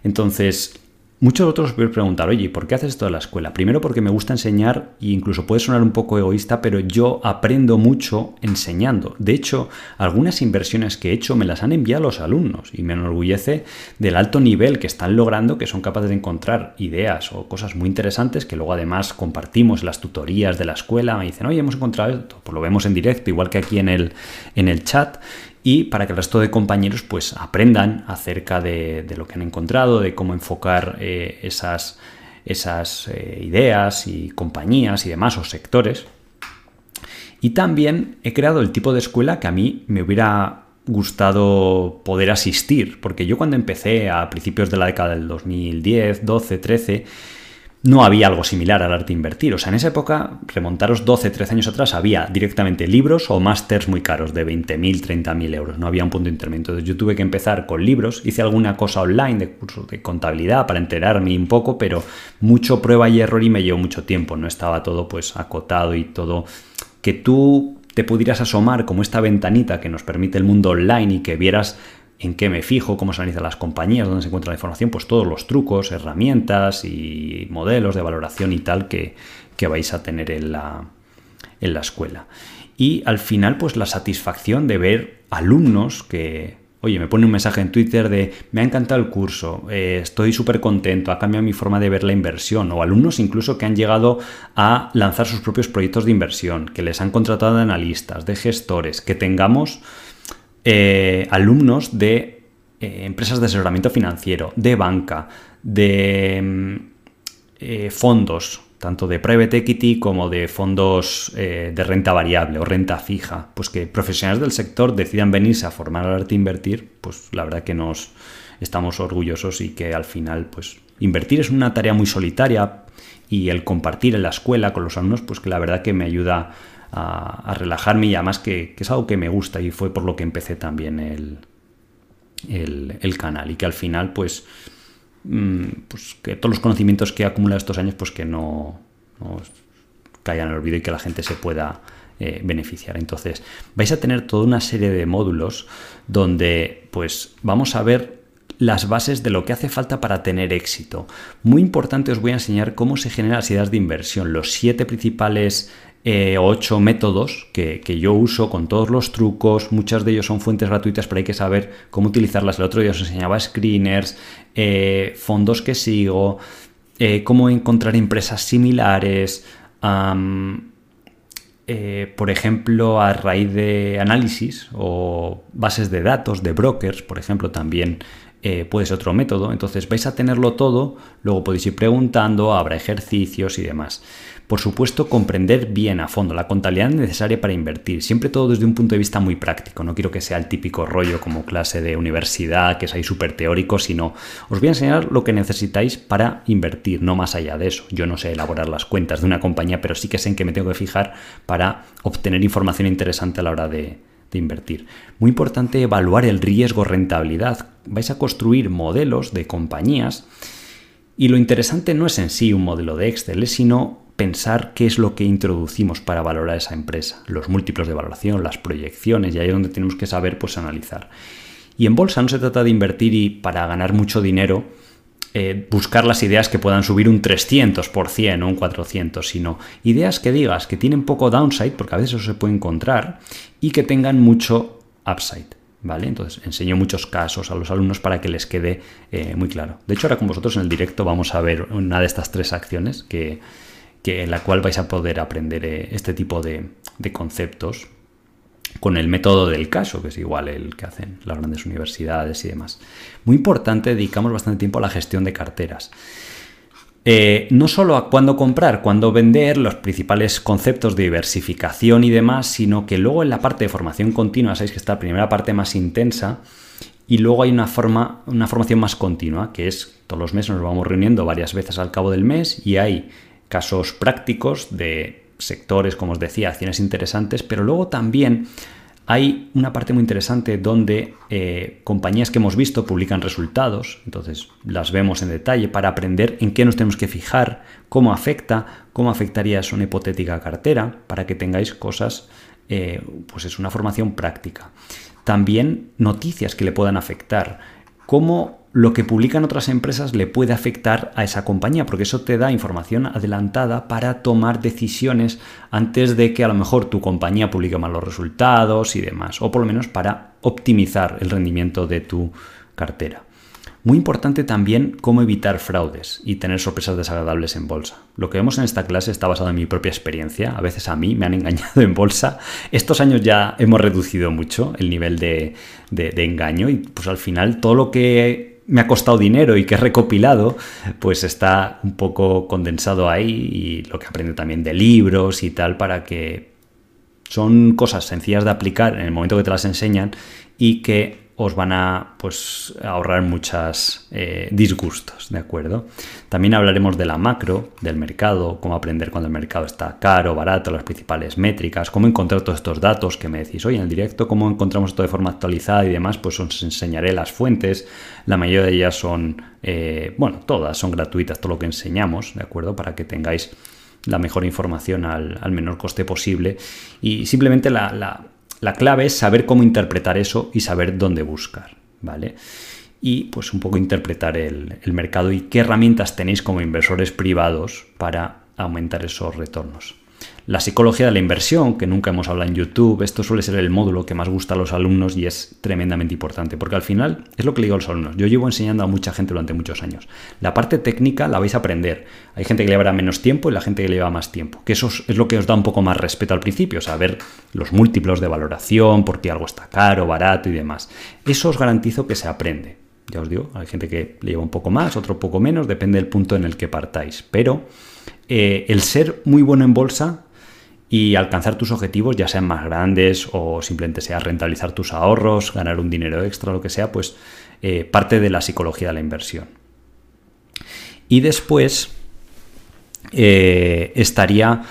Entonces, Muchos otros os podéis preguntar, oye, ¿por qué haces esto de la escuela? Primero porque me gusta enseñar e incluso puede sonar un poco egoísta, pero yo aprendo mucho enseñando. De hecho, algunas inversiones que he hecho me las han enviado los alumnos y me enorgullece del alto nivel que están logrando, que son capaces de encontrar ideas o cosas muy interesantes que luego además compartimos las tutorías de la escuela. Me dicen, oye, hemos encontrado esto, pues lo vemos en directo, igual que aquí en el, en el chat y para que el resto de compañeros pues aprendan acerca de, lo que han encontrado, de cómo enfocar eh, esas, esas eh, ideas y compañías y demás o sectores. Y también he creado el tipo de escuela que a mí me hubiera gustado poder asistir, porque yo cuando empecé a principios de la década del 2010, 12, 13, no había algo similar al arte invertir. O sea, en esa época, remontaros 12, 13 años atrás, había directamente libros o másters muy caros de 20.000, 30.000 euros. No había un punto intermedio. Entonces yo tuve que empezar con libros. Hice alguna cosa online de cursos de contabilidad para enterarme un poco, pero mucho prueba y error y me llevó mucho tiempo. No estaba todo pues acotado y todo que tú te pudieras asomar como esta ventanita que nos permite el mundo online y que vieras en qué me fijo, cómo se analizan las compañías, dónde se encuentra la información, pues todos los trucos, herramientas y modelos de valoración y tal que, vais a tener en la, en la escuela. Y al final, pues la satisfacción de ver alumnos que, oye, me pone un mensaje en Twitter de me ha encantado el curso, eh, estoy súper contento, ha cambiado mi forma de ver la inversión, o alumnos incluso que han llegado a lanzar sus propios proyectos de inversión, que les han contratado de analistas, de gestores, que tengamos eh, alumnos de eh, empresas de asesoramiento financiero, de banca, de mm, eh, fondos, tanto de private equity como de fondos de renta variable o renta fija, pues que profesionales del sector decidan venirse a formar al arte invertir, pues la verdad que nos estamos orgullosos y que al final, pues invertir es una tarea muy solitaria y el compartir en la escuela con los alumnos, pues que la verdad que me ayuda a, relajarme y además que, es algo que me gusta y fue por lo que empecé también el, el, canal y que al final pues, mm, pues que todos los conocimientos que he acumulado estos años pues que no, caigan en el olvido y que la gente se pueda eh, beneficiar. Entonces, vais a tener toda una serie de módulos donde pues vamos a ver las bases de lo que hace falta para tener éxito. Muy importante os voy a enseñar cómo se generan las ideas de inversión, los siete principales eh, ocho métodos que, yo uso con todos los trucos. Muchas de ellos son fuentes gratuitas, pero hay que saber cómo utilizarlas. El otro día os enseñaba screeners, eh, fondos que sigo, eh, cómo encontrar empresas similares. por ejemplo, a raíz de análisis o bases de datos de brokers, por ejemplo, también puede ser otro método. Entonces vais a tenerlo todo, luego podéis ir preguntando, habrá ejercicios y demás. Por supuesto, comprender bien a fondo la contabilidad necesaria para invertir, siempre todo desde un punto de vista muy práctico. No quiero que sea el típico rollo como clase de universidad, que es ahí súper teórico, sino os voy a enseñar lo que necesitáis para invertir, no más allá de eso. Yo no sé elaborar las cuentas de una compañía, pero sí que sé en qué me tengo que fijar para obtener información interesante a la hora de, de invertir. Muy importante evaluar el riesgo rentabilidad. Vais a construir modelos de compañías y lo interesante no es en sí un modelo de Excel, sino pensar qué es lo que introducimos para valorar esa empresa, los múltiplos de valoración, las proyecciones, y ahí es donde tenemos que saber pues analizar. Y en bolsa no se trata de invertir y para ganar mucho dinero eh, buscar las ideas que puedan subir un 300% o un 400%, sino ideas que digas que tienen poco downside, porque a veces eso se puede encontrar, y que tengan mucho upside. ¿Vale? Entonces enseño muchos casos a los alumnos para que les quede eh, muy claro. De hecho, ahora con vosotros en el directo vamos a ver una de estas tres acciones que, en la cual vais a poder aprender eh, este tipo de, conceptos con el método del caso, que es igual el que hacen las grandes universidades y demás. Muy importante, dedicamos bastante tiempo a la gestión de carteras. Eh, no solo a cuándo comprar, cuándo vender, los principales conceptos de diversificación y demás, sino que luego en la parte de formación continua, sabéis que está la primera parte más intensa, y luego hay una, forma, una formación más continua, que es todos los meses nos vamos reuniendo varias veces al cabo del mes y hay casos prácticos de sectores, como os decía, acciones interesantes, pero luego también hay una parte muy interesante donde eh, compañías que hemos visto publican resultados, entonces las vemos en detalle para aprender en qué nos tenemos que fijar, cómo afecta, cómo afectaría eso una hipotética cartera, para que tengáis cosas, eh, pues es una formación práctica. También noticias que le puedan afectar, cómo lo que publican otras empresas le puede afectar a esa compañía, porque eso te da información adelantada para tomar decisiones antes de que a lo mejor tu compañía publique mal los resultados y demás, o por lo menos para optimizar el rendimiento de tu cartera. Muy importante también cómo evitar fraudes y tener sorpresas desagradables en bolsa. Lo que vemos en esta clase está basado en mi propia experiencia. A veces a mí me han engañado en bolsa. Estos años ya hemos reducido mucho el nivel de, engaño y pues al final todo lo que me ha costado dinero y que he recopilado, pues está un poco condensado ahí y lo que aprendo también de libros y tal para que son cosas sencillas de aplicar en el momento que te las enseñan y que os van a pues, ahorrar muchos eh, disgustos, ¿de acuerdo? También hablaremos de la macro, del mercado, cómo aprender cuando el mercado está caro, barato, las principales métricas, cómo encontrar todos estos datos que me decís, hoy en el directo, cómo encontramos esto de forma actualizada y demás, pues os enseñaré las fuentes, la mayoría de ellas son, eh, bueno, todas son gratuitas, todo lo que enseñamos, ¿de acuerdo? Para que tengáis la mejor información al, menor coste posible y simplemente la la clave es saber cómo interpretar eso y saber dónde buscar, ¿vale? Y pues un poco interpretar el, el mercado y qué herramientas tenéis como inversores privados para aumentar esos retornos. La psicología de la inversión, que nunca hemos hablado en YouTube, esto suele ser el módulo que más gusta a los alumnos y es tremendamente importante, porque al final es lo que le digo a los alumnos. Yo llevo enseñando a mucha gente durante muchos años. La parte técnica la vais a aprender. Hay gente que le llevará menos tiempo y la gente que le lleva más tiempo, que eso es lo que os da un poco más respeto al principio, saber los múltiplos de valoración, por qué algo está caro, barato y demás. Eso os garantizo que se aprende. Ya os digo, hay gente que le lleva un poco más, otro poco menos, depende del punto en el que partáis. Pero eh, el ser muy bueno en bolsa y alcanzar tus objetivos, ya sean más grandes o simplemente sea rentabilizar tus ahorros, ganar un dinero extra, lo que sea, pues eh, parte de la psicología de la inversión. Y después eh, estaría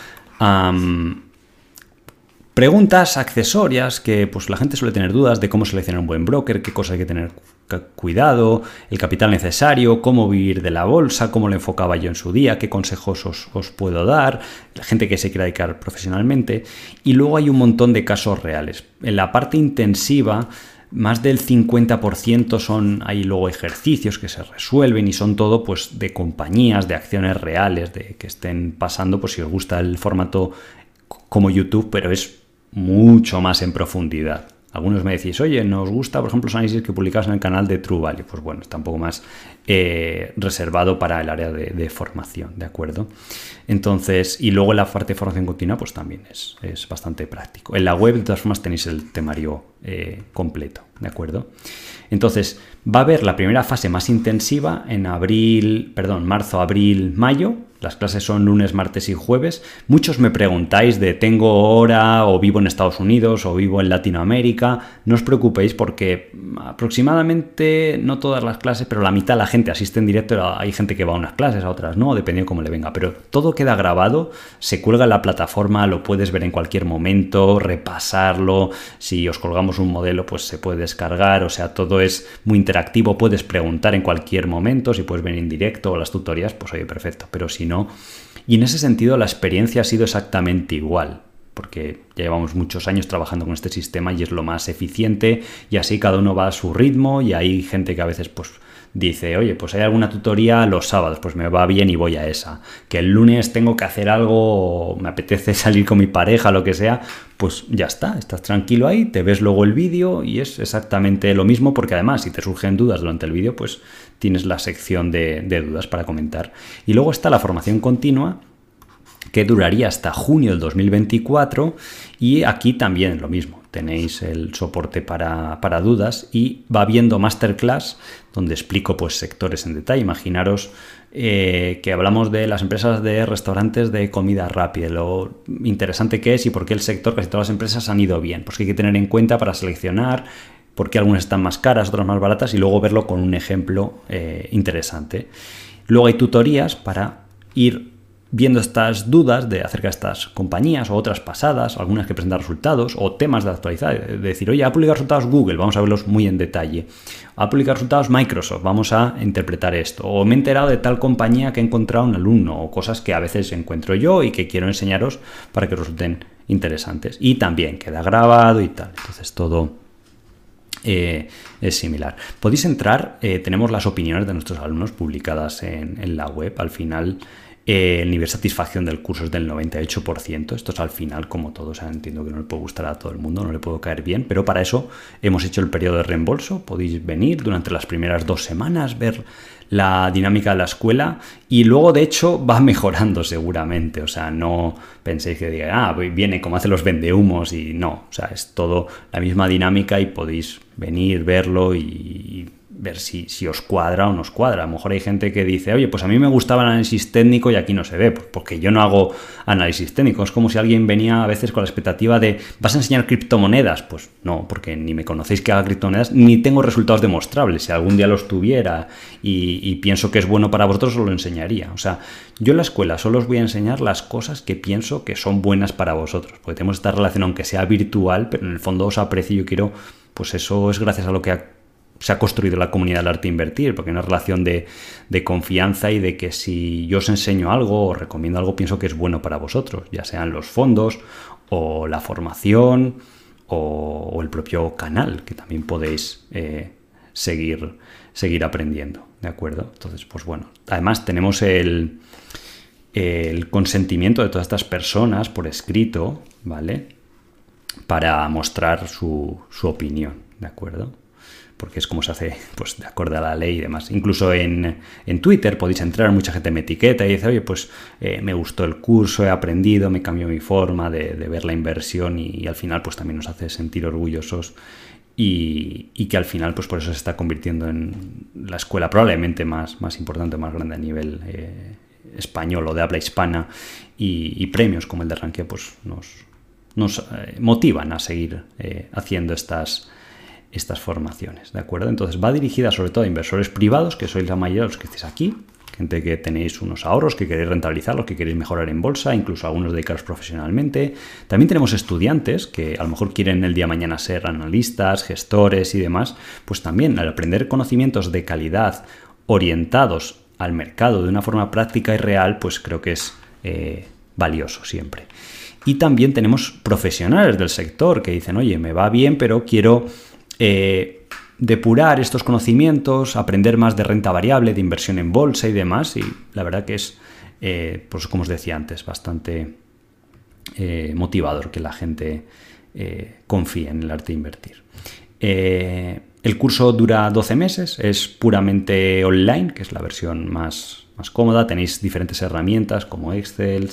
preguntas accesorias que pues, la gente suele tener dudas de cómo seleccionar un buen broker, qué cosas hay que tener cuidado, el capital necesario, cómo vivir de la bolsa, cómo lo enfocaba yo en su día, qué consejos os, puedo dar, la gente que se quiera dedicar profesionalmente. Y luego hay un montón de casos reales. En la parte intensiva, más del 50% son, hay luego ejercicios que se resuelven y son todo pues de compañías, de acciones reales, de que estén pasando, pues si os gusta el formato como YouTube, pero es mucho más en profundidad. Algunos me decís, oye, nos gusta, por ejemplo, los análisis que publicas en el canal de True Value. Pues bueno, está un poco más eh, reservado para el área de, formación, ¿de acuerdo? Entonces, y luego la parte de formación continua, pues también es, es bastante práctico. En la web, de todas formas, tenéis el temario eh, completo, ¿de acuerdo? Entonces, va a haber la primera fase más intensiva en abril, perdón, marzo, abril, mayo, las clases son lunes, martes y jueves. Muchos me preguntáis de tengo hora o vivo en Estados Unidos o vivo en Latinoamérica. No os preocupéis porque aproximadamente, no todas las clases, pero la mitad de la gente asiste en directo. Hay gente que va a unas clases, a otras no, dependiendo de cómo le venga. Pero todo queda grabado, se cuelga en la plataforma, lo puedes ver en cualquier momento, repasarlo. Si os colgamos un modelo, pues se puede descargar. O sea, todo es muy interactivo. Puedes preguntar en cualquier momento. Si puedes venir en directo o las tutorías, pues oye, perfecto. Pero si no, y en ese sentido la experiencia ha sido exactamente igual, porque ya llevamos muchos años trabajando con este sistema y es lo más eficiente y así cada uno va a su ritmo y hay gente que a veces pues dice, oye, pues hay alguna tutoría los sábados, pues me va bien y voy a esa. Que el lunes tengo que hacer algo, me apetece salir con mi pareja, lo que sea, pues ya está, estás tranquilo ahí, te ves luego el vídeo y es exactamente lo mismo, porque además si te surgen dudas durante el vídeo, pues tienes la sección de, dudas para comentar. Y luego está la formación continua que duraría hasta junio del 2024 y aquí también lo mismo tenéis el soporte para, dudas y va viendo masterclass donde explico pues sectores en detalle. Imaginaros eh, que hablamos de las empresas de restaurantes de comida rápida, lo interesante que es y por qué el sector, casi todas las empresas han ido bien. Pues que hay que tener en cuenta para seleccionar por qué algunas están más caras, otras más baratas y luego verlo con un ejemplo eh, interesante. Luego hay tutorías para ir viendo estas dudas de acerca de estas compañías o otras pasadas, algunas que presentan resultados o temas de actualidad, de decir, oye, ha publicado resultados Google, vamos a verlos muy en detalle. Ha publicado resultados Microsoft, vamos a interpretar esto. O me he enterado de tal compañía que he encontrado un alumno o cosas que a veces encuentro yo y que quiero enseñaros para que resulten interesantes. Y también queda grabado y tal. Entonces todo eh, es similar. Podéis entrar, eh, tenemos las opiniones de nuestros alumnos publicadas en, la web. Al final, eh, el nivel de satisfacción del curso es del 98%. Esto es al final, como todo. O sea, entiendo que no le puede gustar a todo el mundo, no le puedo caer bien, pero para eso hemos hecho el periodo de reembolso. Podéis venir durante las primeras dos semanas, ver la dinámica de la escuela y luego de hecho va mejorando seguramente, o sea, no penséis que diga, ah, viene como hace los vendehumos y no, o sea, es todo la misma dinámica y podéis venir, verlo y ver si, si, os cuadra o no os cuadra. A lo mejor hay gente que dice, oye, pues a mí me gustaba el análisis técnico y aquí no se ve, pues porque yo no hago análisis técnico. Es como si alguien venía a veces con la expectativa de, ¿vas a enseñar criptomonedas? Pues no, porque ni me conocéis que haga criptomonedas, ni tengo resultados demostrables. Si algún día los tuviera y, y pienso que es bueno para vosotros, os lo enseñaría. O sea, yo en la escuela solo os voy a enseñar las cosas que pienso que son buenas para vosotros, porque tenemos esta relación, aunque sea virtual, pero en el fondo os aprecio y yo quiero, pues eso es gracias a lo que ha se ha construido la comunidad del arte invertir, porque hay una relación de, confianza y de que si yo os enseño algo o recomiendo algo, pienso que es bueno para vosotros, ya sean los fondos o la formación o, el propio canal, que también podéis eh, seguir, seguir aprendiendo, ¿de acuerdo? Entonces, pues bueno, además tenemos el, el consentimiento de todas estas personas por escrito, ¿vale? Para mostrar su, su opinión, ¿de acuerdo? Porque es como se hace pues, de acuerdo a la ley y demás. Incluso en, Twitter podéis entrar, mucha gente me etiqueta y dice, oye, pues eh, me gustó el curso, he aprendido, me cambió mi forma de, ver la inversión y, al final pues también nos hace sentir orgullosos y, que al final pues por eso se está convirtiendo en la escuela probablemente más, más importante, más grande a nivel eh, español o de habla hispana y, premios como el de Rankia pues nos, nos eh, motivan a seguir haciendo estas estas formaciones, ¿de acuerdo? Entonces va dirigida sobre todo a inversores privados, que sois la mayoría de los que estáis aquí, gente que tenéis unos ahorros, que queréis rentabilizarlos, que queréis mejorar en bolsa, incluso algunos dedicados profesionalmente. También tenemos estudiantes que a lo mejor quieren el día de mañana ser analistas, gestores y demás, pues también al aprender conocimientos de calidad orientados al mercado de una forma práctica y real, pues creo que es eh, valioso siempre. Y también tenemos profesionales del sector que dicen, oye, me va bien, pero quiero eh, depurar estos conocimientos, aprender más de renta variable, de inversión en bolsa y demás. Y la verdad que es, eh, pues como os decía antes, bastante eh, motivador que la gente confíe en el arte de invertir. el curso dura 12 meses, es puramente online, que es la versión más, más cómoda. Tenéis diferentes herramientas como Excel,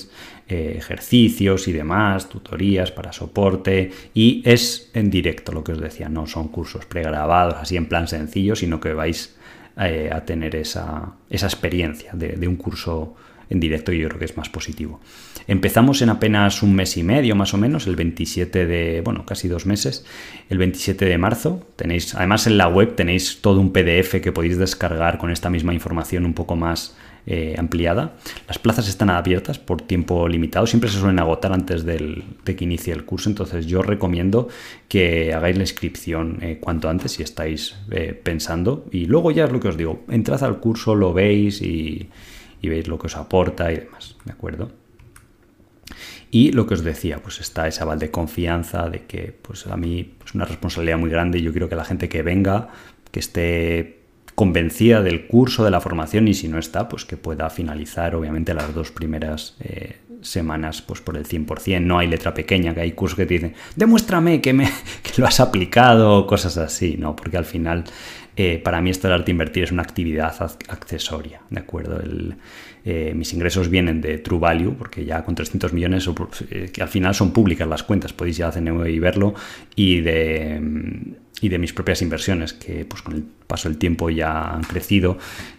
eh, ejercicios y demás, tutorías para soporte y es en directo lo que os decía, no son cursos pregrabados así en plan sencillo, sino que vais eh, a tener esa, experiencia de, un curso en directo y yo creo que es más positivo. Empezamos en apenas un mes y medio más o menos, el 27 de, bueno, casi dos meses, el 27 de marzo. Tenéis, además en la web tenéis todo un PDF que podéis descargar con esta misma información un poco más eh, ampliada. Las plazas están abiertas por tiempo limitado, siempre se suelen agotar antes de que inicie el curso, entonces yo recomiendo que hagáis la inscripción eh, cuanto antes si estáis eh, pensando y luego ya es lo que os digo, entrad al curso, lo veis y, veis lo que os aporta y demás, ¿de acuerdo? Y lo que os decía, pues está ese aval de confianza, de que pues a mí es pues, una responsabilidad muy grande y yo quiero que la gente que venga, que esté convencida del curso, de la formación y si no está, pues que pueda finalizar obviamente las dos primeras eh, semanas pues por el 100%. No hay letra pequeña, que hay cursos que te dicen, demuéstrame que, me, que lo has aplicado, cosas así, ¿no? Porque al final, eh, para mí esto del arte invertir es una actividad accesoria, ¿de acuerdo? Eh, mis ingresos vienen de True Value, porque ya con 300 millones, que al final son públicas las cuentas, podéis ir a CNV y verlo, y de y de mis propias inversiones, que pues con el paso del tiempo ya han crecido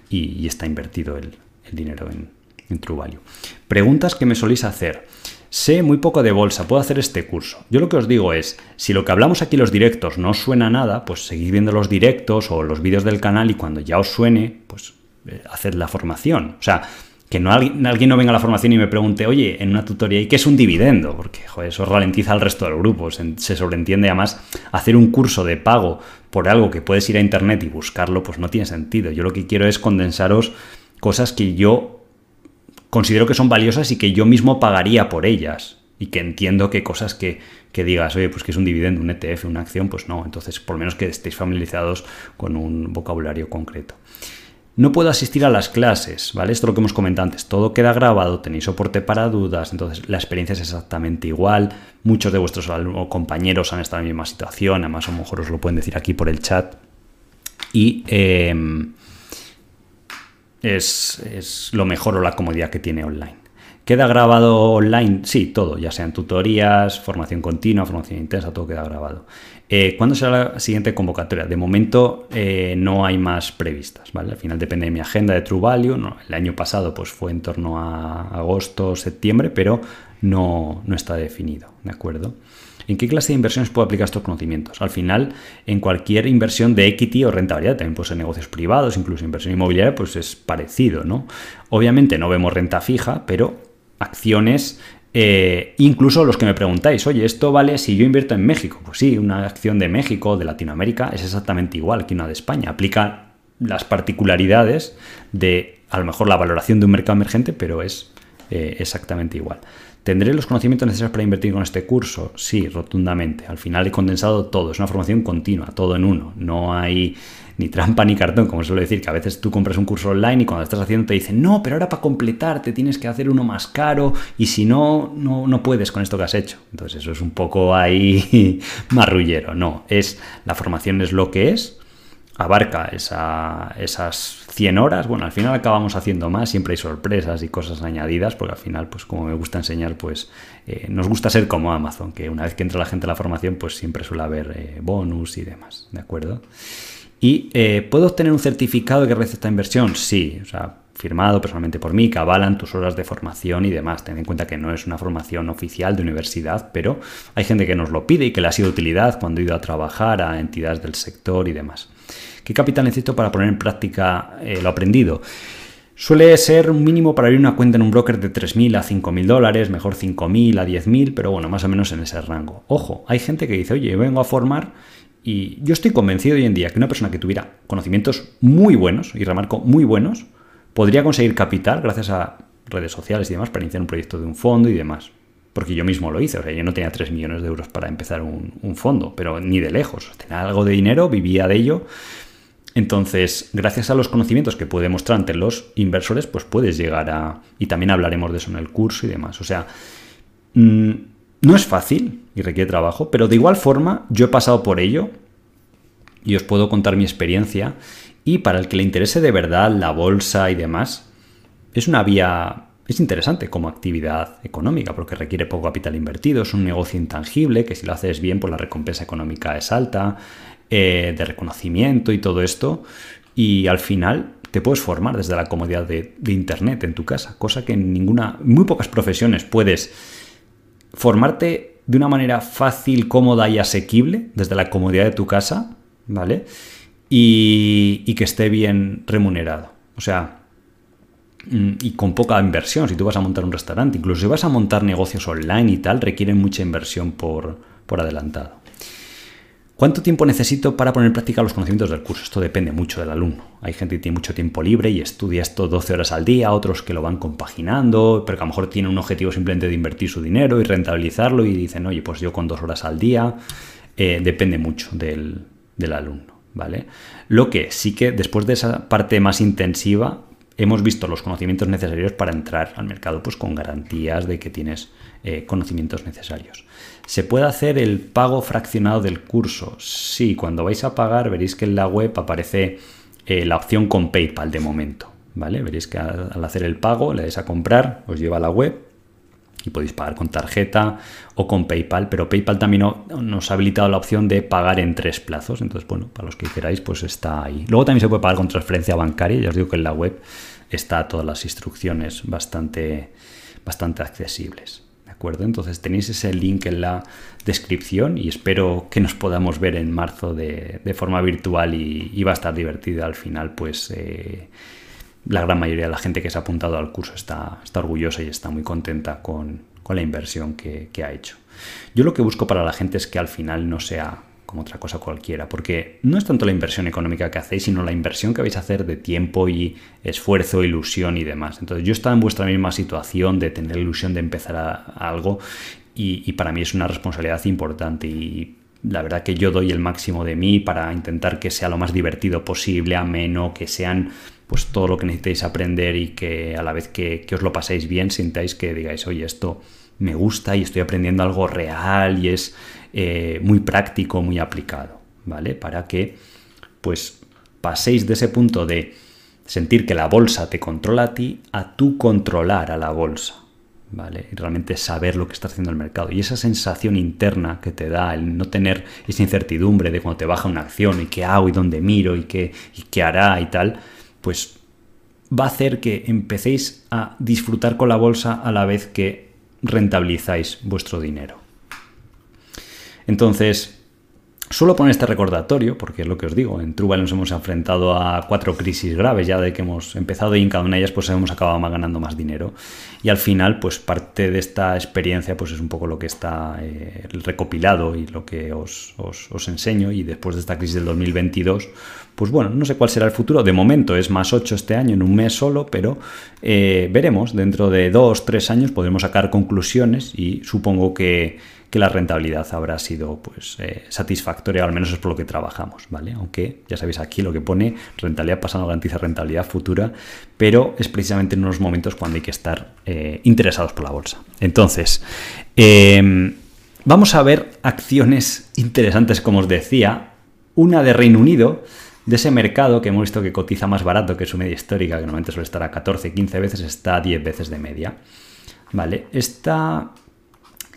y, está invertido el, dinero en, en, True Value. Preguntas que me soléis hacer. Sé muy poco de bolsa, puedo hacer este curso. Yo lo que os digo es, si lo que hablamos aquí los directos no suena nada, pues seguid viendo los directos o los vídeos del canal y cuando ya os suene, pues eh, haced la formación. O sea, que no alguien, no venga a la formación y me pregunte, oye, en una tutoría, ¿y qué es un dividendo? Porque joder, eso ralentiza al resto del grupo. Se, se, sobreentiende además hacer un curso de pago por algo que puedes ir a internet y buscarlo, pues no tiene sentido. Yo lo que quiero es condensaros cosas que yo considero que son valiosas y que yo mismo pagaría por ellas. Y que entiendo que cosas que, que digas, oye, pues que es un dividendo, un ETF, una acción, pues no. Entonces, por menos que estéis familiarizados con un vocabulario concreto. No puedo asistir a las clases, ¿vale? Esto es lo que hemos comentado antes. Todo queda grabado, tenéis soporte para dudas, entonces la experiencia es exactamente igual. Muchos de vuestros compañeros han estado en la misma situación, además a lo mejor os lo pueden decir aquí por el chat. Y em, es, es lo mejor o la comodidad que tiene online. ¿Queda grabado online? Sí, todo, ya sean tutorías, formación continua, formación intensa, todo queda grabado. Eh, ¿Cuándo será la siguiente convocatoria? De momento eh, no hay más previstas, ¿vale? Al final depende de mi agenda de True Value. el año pasado pues, fue en torno a agosto, septiembre, pero no, no está definido, ¿de acuerdo? ¿En qué clase de inversiones puedo aplicar estos conocimientos? Al final, en cualquier inversión de equity o rentabilidad, también puede ser negocios privados, incluso inversión inmobiliaria, pues es parecido, ¿no? Obviamente no vemos renta fija, pero acciones, eh, incluso los que me preguntáis, oye, ¿esto vale si yo invierto en México? Pues sí, una acción de México, de Latinoamérica, es exactamente igual que una de España. Aplica las particularidades de, a lo mejor, la valoración de un mercado emergente, pero es eh, exactamente igual. ¿Tendré los conocimientos necesarios para invertir con este curso? Sí, rotundamente. Al final he condensado todo, es una formación continua, todo en uno. No hay ni trampa ni cartón, como suelo decir, que a veces tú compras un curso online y cuando estás haciendo te dicen, no, pero ahora para completar te tienes que hacer uno más caro y si no, no, no puedes con esto que has hecho. Entonces eso es un poco ahí marrullero. No, es la formación es lo que es, abarca esa, esas 100 horas. Bueno, al final acabamos haciendo más, siempre hay sorpresas y cosas añadidas, porque al final, pues como me gusta enseñar, pues eh, nos gusta ser como Amazon, que una vez que entra la gente a la formación, pues siempre suele haber eh, bonus y demás, ¿de acuerdo? ¿Y eh, puedo obtener un certificado que realiza esta inversión? Sí, o sea, firmado personalmente por mí, que avalan tus horas de formación y demás. Ten en cuenta que no es una formación oficial de universidad, pero hay gente que nos lo pide y que le ha sido utilidad cuando he ido a trabajar a entidades del sector y demás. ¿Qué capital necesito para poner en práctica eh, lo aprendido? Suele ser un mínimo para abrir una cuenta en un broker de 3.000 a 5.000 dólares, mejor 5.000 a 10.000, pero bueno, más o menos en ese rango. Ojo, hay gente que dice, oye, vengo a formar y yo estoy convencido hoy en día que una persona que tuviera conocimientos muy buenos, y remarco muy buenos, podría conseguir capital gracias a redes sociales y demás para iniciar un proyecto de un fondo y demás. Porque yo mismo lo hice, o sea, yo no tenía 3 millones de euros para empezar un, fondo, pero ni de lejos. Tenía algo de dinero, vivía de ello. Entonces, gracias a los conocimientos que puede mostrar ante los inversores, pues puedes llegar a... Y también hablaremos de eso en el curso y demás. O sea, mm, no es fácil y requiere trabajo, pero de igual forma yo he pasado por ello y os puedo contar mi experiencia. Y para el que le interese de verdad la bolsa y demás, es una vía, es interesante como actividad económica porque requiere poco capital invertido, es un negocio intangible que si lo haces bien pues la recompensa económica es alta, eh, de reconocimiento y todo esto. Y al final te puedes formar desde la comodidad de, de Internet en tu casa, cosa que en ninguna, muy pocas profesiones puedes formarte de una manera fácil, cómoda y asequible desde la comodidad de tu casa, ¿vale? Y, que esté bien remunerado. O sea, mm, y con poca inversión. Si tú vas a montar un restaurante, incluso si vas a montar negocios online y tal, requieren mucha inversión por, por adelantado. ¿Cuánto tiempo necesito para poner en práctica los conocimientos del curso? Esto depende mucho del alumno. Hay gente que tiene mucho tiempo libre y estudia esto 12 horas al día, otros que lo van compaginando, pero que a lo mejor tienen un objetivo simplemente de invertir su dinero y rentabilizarlo y dicen, oye, pues yo con dos horas al día, eh, depende mucho del, del alumno, ¿vale? Lo que sí que después de esa parte más intensiva, hemos visto los conocimientos necesarios para entrar al mercado pues con garantías de que tienes eh, conocimientos necesarios. ¿Se puede hacer el pago fraccionado del curso? Sí, cuando vais a pagar veréis que en la web aparece eh, la opción con PayPal de momento. ¿vale? Veréis que al, hacer el pago le dais a comprar, os lleva a la web y podéis pagar con tarjeta o con PayPal, pero PayPal también nos ha habilitado la opción de pagar en tres plazos. Entonces, bueno, para los que queráis, pues está ahí. Luego también se puede pagar con transferencia bancaria. Ya os digo que en la web está todas las instrucciones bastante, bastante accesibles. Entonces tenéis ese link en la descripción y espero que nos podamos ver en marzo de, forma virtual y, va a estar divertido al final, pues eh, la gran mayoría de la gente que se ha apuntado al curso está, está orgullosa y está muy contenta con, la inversión que ha hecho. Yo lo que busco para la gente es que al final no sea como otra cosa cualquiera, porque no es tanto la inversión económica que hacéis, sino la inversión que vais a hacer de tiempo y esfuerzo, ilusión y demás. Entonces yo estaba en vuestra misma situación de tener ilusión de empezar a, algo y, para mí es una responsabilidad importante y la verdad que yo doy el máximo de mí para intentar que sea lo más divertido posible, ameno, que sean pues todo lo que necesitéis aprender y que a la vez que, os lo paséis bien, sintáis que digáis, oye, esto me gusta y estoy aprendiendo algo real y es eh, muy práctico, muy aplicado, ¿vale? Para que pues paséis de ese punto de sentir que la bolsa te controla a ti a tú controlar a la bolsa. ¿Vale? Y realmente saber lo que está haciendo el mercado. Y esa sensación interna que te da el no tener esa incertidumbre de cuando te baja una acción y qué hago y dónde miro y qué, y qué hará y tal, pues va a hacer que empecéis a disfrutar con la bolsa a la vez que rentabilizáis vuestro dinero. Entonces, Suelo poner este recordatorio, porque es lo que os digo, en Trubal nos hemos enfrentado a cuatro crisis graves ya de que hemos empezado y en cada una de ellas pues hemos acabado ganando más dinero. Y al final, pues parte de esta experiencia pues es un poco lo que está eh, recopilado y lo que os, os, enseño. Y después de esta crisis del 2022, pues bueno, no sé cuál será el futuro. De momento es más 8 este año, en un mes solo, pero eh, veremos. Dentro de dos, tres años podremos sacar conclusiones y supongo que que la rentabilidad habrá sido pues, eh, satisfactoria, al menos es por lo que trabajamos, ¿vale? Aunque ya sabéis aquí lo que pone rentabilidad pasada garantiza rentabilidad futura, pero es precisamente en unos momentos cuando hay que estar eh, interesados por la bolsa. Entonces, em, vamos a ver acciones interesantes, como os decía, una de Reino Unido, de ese mercado que hemos visto que cotiza más barato que su media histórica, que normalmente suele estar a 14, 15 veces, está a 10 veces de media. ¿Vale? Esta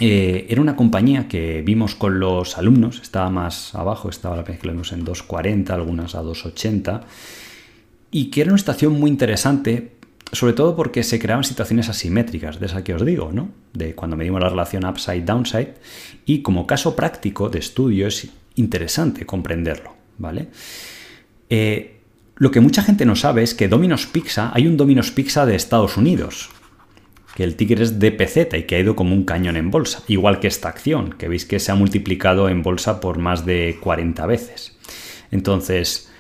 eh, era una compañía que vimos con los alumnos, estaba más abajo, estaba la que lo vimos en 2.40, algunas a 2.80, y que era una situación muy interesante, sobre todo porque se creaban situaciones asimétricas, de esa que os digo, ¿no? De cuando medimos la relación upside-downside, y como caso práctico de estudio es interesante comprenderlo, ¿vale? Eh, lo que mucha gente no sabe es que Domino's Pizza, hay un Domino's Pizza de Estados Unidos, que el ticker es DPZ y que ha ido como un cañón en bolsa, igual que esta acción, que veis que se ha multiplicado en bolsa por más de 40 veces. Entonces,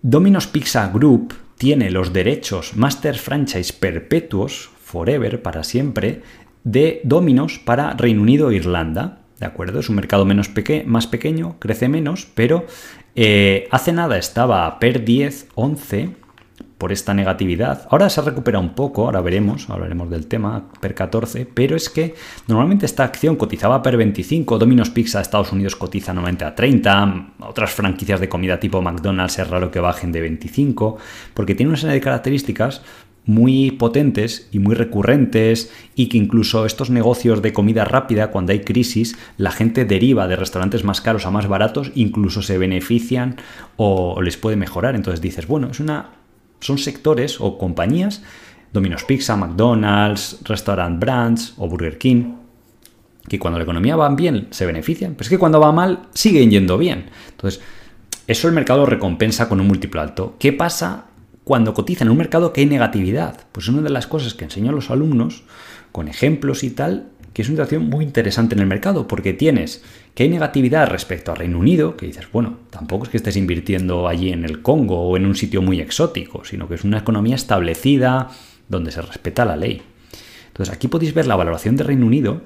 Domino's Pizza Group tiene los derechos Master Franchise perpetuos, forever, para siempre, de Domino's para Reino Unido e Irlanda. ¿De acuerdo? Es un mercado menos más pequeño, crece menos, pero eh, hace nada estaba a PER 10, 11 por esta negatividad. Ahora se ha recuperado un poco, ahora veremos, hablaremos del tema per 14, pero es que normalmente esta acción cotizaba per 25, Domino's Pizza Estados Unidos cotiza normalmente a 30, otras franquicias de comida tipo McDonald's es raro que bajen de 25, porque tiene una serie de características muy potentes y muy recurrentes y que incluso estos negocios de comida rápida, cuando hay crisis, la gente deriva de restaurantes más caros a más baratos, incluso se benefician o, les puede mejorar. Entonces dices, bueno, es una son sectores o compañías, Domino's Pizza, McDonald's, Restaurant Brands o Burger King, que cuando la economía va bien se benefician, pero es que cuando va mal siguen yendo bien. Entonces, eso el mercado recompensa con un múltiplo alto. ¿Qué pasa cuando cotizan en un mercado que hay negatividad? Pues una de las cosas que enseño a los alumnos, con ejemplos y tal, que es una situación muy interesante en el mercado, porque tienes que hay negatividad respecto a Reino Unido, que dices, bueno, tampoco es que estés invirtiendo allí en el Congo o en un sitio muy exótico, sino que es una economía establecida donde se respeta la ley. Entonces aquí podéis ver la valoración de Reino Unido.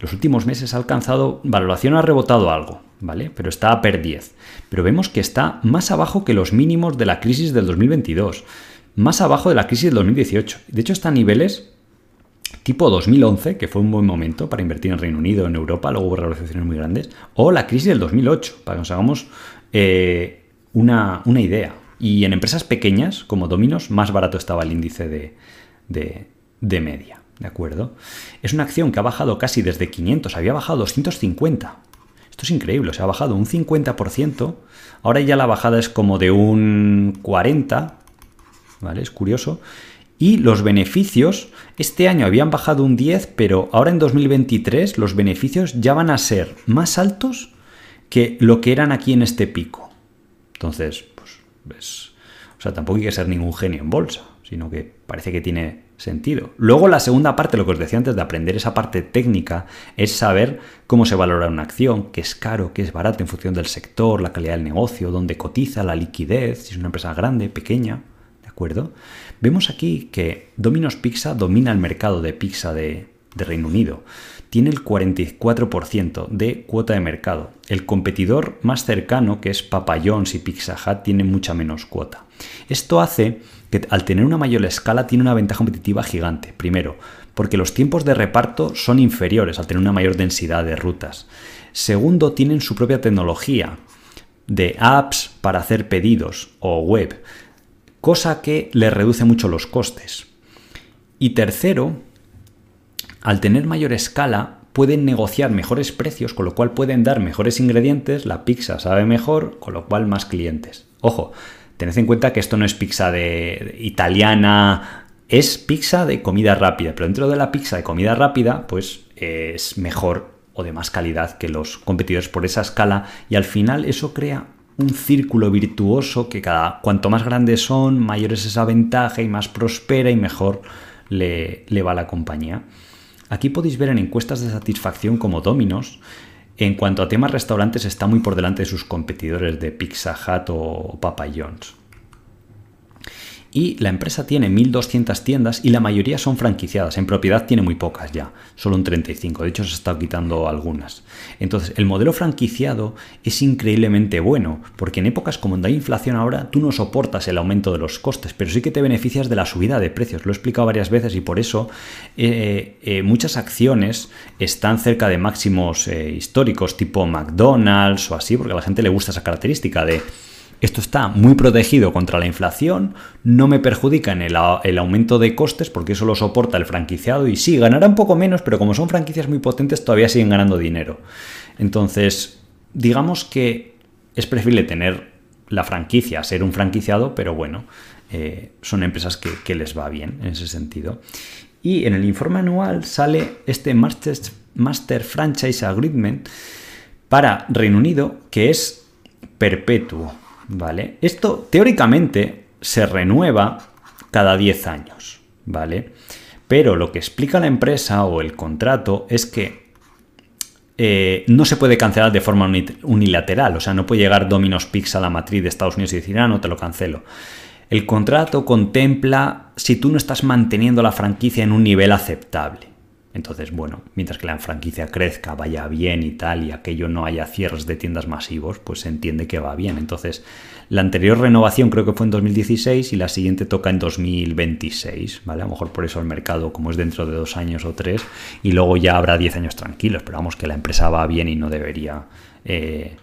Los últimos meses ha alcanzado, valoración ha rebotado algo, ¿vale? Pero está a per 10. Pero vemos que está más abajo que los mínimos de la crisis del 2022, más abajo de la crisis del 2018. De hecho está a niveles tipo 2011, que fue un buen momento para invertir en Reino Unido, en Europa, luego hubo revoluciones muy grandes, o la crisis del 2008, para que nos hagamos eh, una, idea. Y en empresas pequeñas, como Dominos, más barato estaba el índice de, de, media. ¿De acuerdo? Es una acción que ha bajado casi desde 500, había bajado 250. Esto es increíble, se ha bajado un 50%. Ahora ya la bajada es como de un 40, ¿vale? Es curioso. Y los beneficios, este año habían bajado un 10, pero ahora en 2023 los beneficios ya van a ser más altos que lo que eran aquí en este pico. Entonces, pues, o sea, tampoco hay que ser ningún genio en bolsa, sino que parece que tiene sentido. Luego la segunda parte, lo que os decía antes de aprender esa parte técnica, es saber cómo se valora una acción, qué es caro, qué es barato en función del sector, la calidad del negocio, dónde cotiza, la liquidez, si es una empresa grande, pequeña, ¿de acuerdo? Vemos aquí que Domino's Pizza domina el mercado de pizza de, Reino Unido. Tiene el 44% de cuota de mercado. El competidor más cercano, que es Papa John's y Pizza Hut, tiene mucha menos cuota. Esto hace que al tener una mayor escala tiene una ventaja competitiva gigante. Primero, porque los tiempos de reparto son inferiores al tener una mayor densidad de rutas. Segundo, tienen su propia tecnología de apps para hacer pedidos o web, cosa que les reduce mucho los costes. Y tercero, al tener mayor escala, pueden negociar mejores precios, con lo cual pueden dar mejores ingredientes, la pizza sabe mejor, con lo cual más clientes. Ojo, tened en cuenta que esto no es pizza de, italiana, es pizza de comida rápida, pero dentro de la pizza de comida rápida, pues es mejor o de más calidad que los competidores por esa escala y al final eso crea un círculo virtuoso que cada cuanto más grandes son, mayor es esa ventaja y más prospera y mejor le, le va la compañía. Aquí podéis ver en encuestas de satisfacción como Dominos, en cuanto a temas restaurantes está muy por delante de sus competidores de Pizza Hut o Papa John's. Y la empresa tiene 1.200 tiendas y la mayoría son franquiciadas. En propiedad tiene muy pocas ya, solo un 35. De hecho, se está quitando algunas. Entonces, el modelo franquiciado es increíblemente bueno, porque en épocas como donde hay inflación ahora, tú no soportas el aumento de los costes, pero sí que te beneficias de la subida de precios. Lo he explicado varias veces y por eso eh, eh, muchas acciones están cerca de máximos eh, históricos, tipo McDonald's o así, porque a la gente le gusta esa característica de esto está muy protegido contra la inflación, no me perjudica en el, aumento de costes porque eso lo soporta el franquiciado y sí, ganará un poco menos, pero como son franquicias muy potentes todavía siguen ganando dinero. Entonces, digamos que es preferible tener la franquicia, ser un franquiciado, pero bueno, eh, son empresas que, les va bien en ese sentido. Y en el informe anual sale este Master Franchise Agreement para Reino Unido, que es perpetuo. ¿Vale? Esto teóricamente se renueva cada 10 años, ¿vale? Pero lo que explica la empresa o el contrato es que eh, no se puede cancelar de forma unilateral, o sea, no puede llegar Domino's Pizza a la matriz de Estados Unidos y decir, ah, no te lo cancelo. El contrato contempla si tú no estás manteniendo la franquicia en un nivel aceptable. Entonces, bueno, mientras que la franquicia crezca, vaya bien y tal, y aquello no haya cierres de tiendas masivos, pues se entiende que va bien. Entonces, la anterior renovación creo que fue en 2016 y la siguiente toca en 2026, ¿vale? A lo mejor por eso el mercado, como es dentro de dos años o tres, y luego ya habrá diez años tranquilos, pero vamos, que la empresa va bien y no debería eh,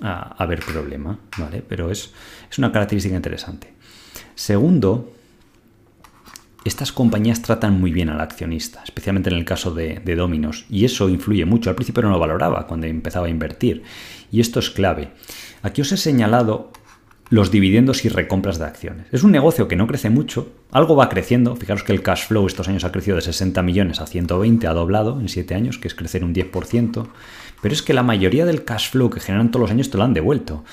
haber problema, ¿vale? Pero es, es una característica interesante. Segundo, estas compañías tratan muy bien al accionista, especialmente en el caso de, Dominos, y eso influye mucho. Al principio no lo valoraba cuando empezaba a invertir, y esto es clave. Aquí os he señalado los dividendos y recompras de acciones. Es un negocio que no crece mucho, algo va creciendo. Fijaros que el cash flow estos años ha crecido de 60 millones a 120, ha doblado en 7 años, que es crecer un 10%, pero es que la mayoría del cash flow que generan todos los años te lo han devuelto.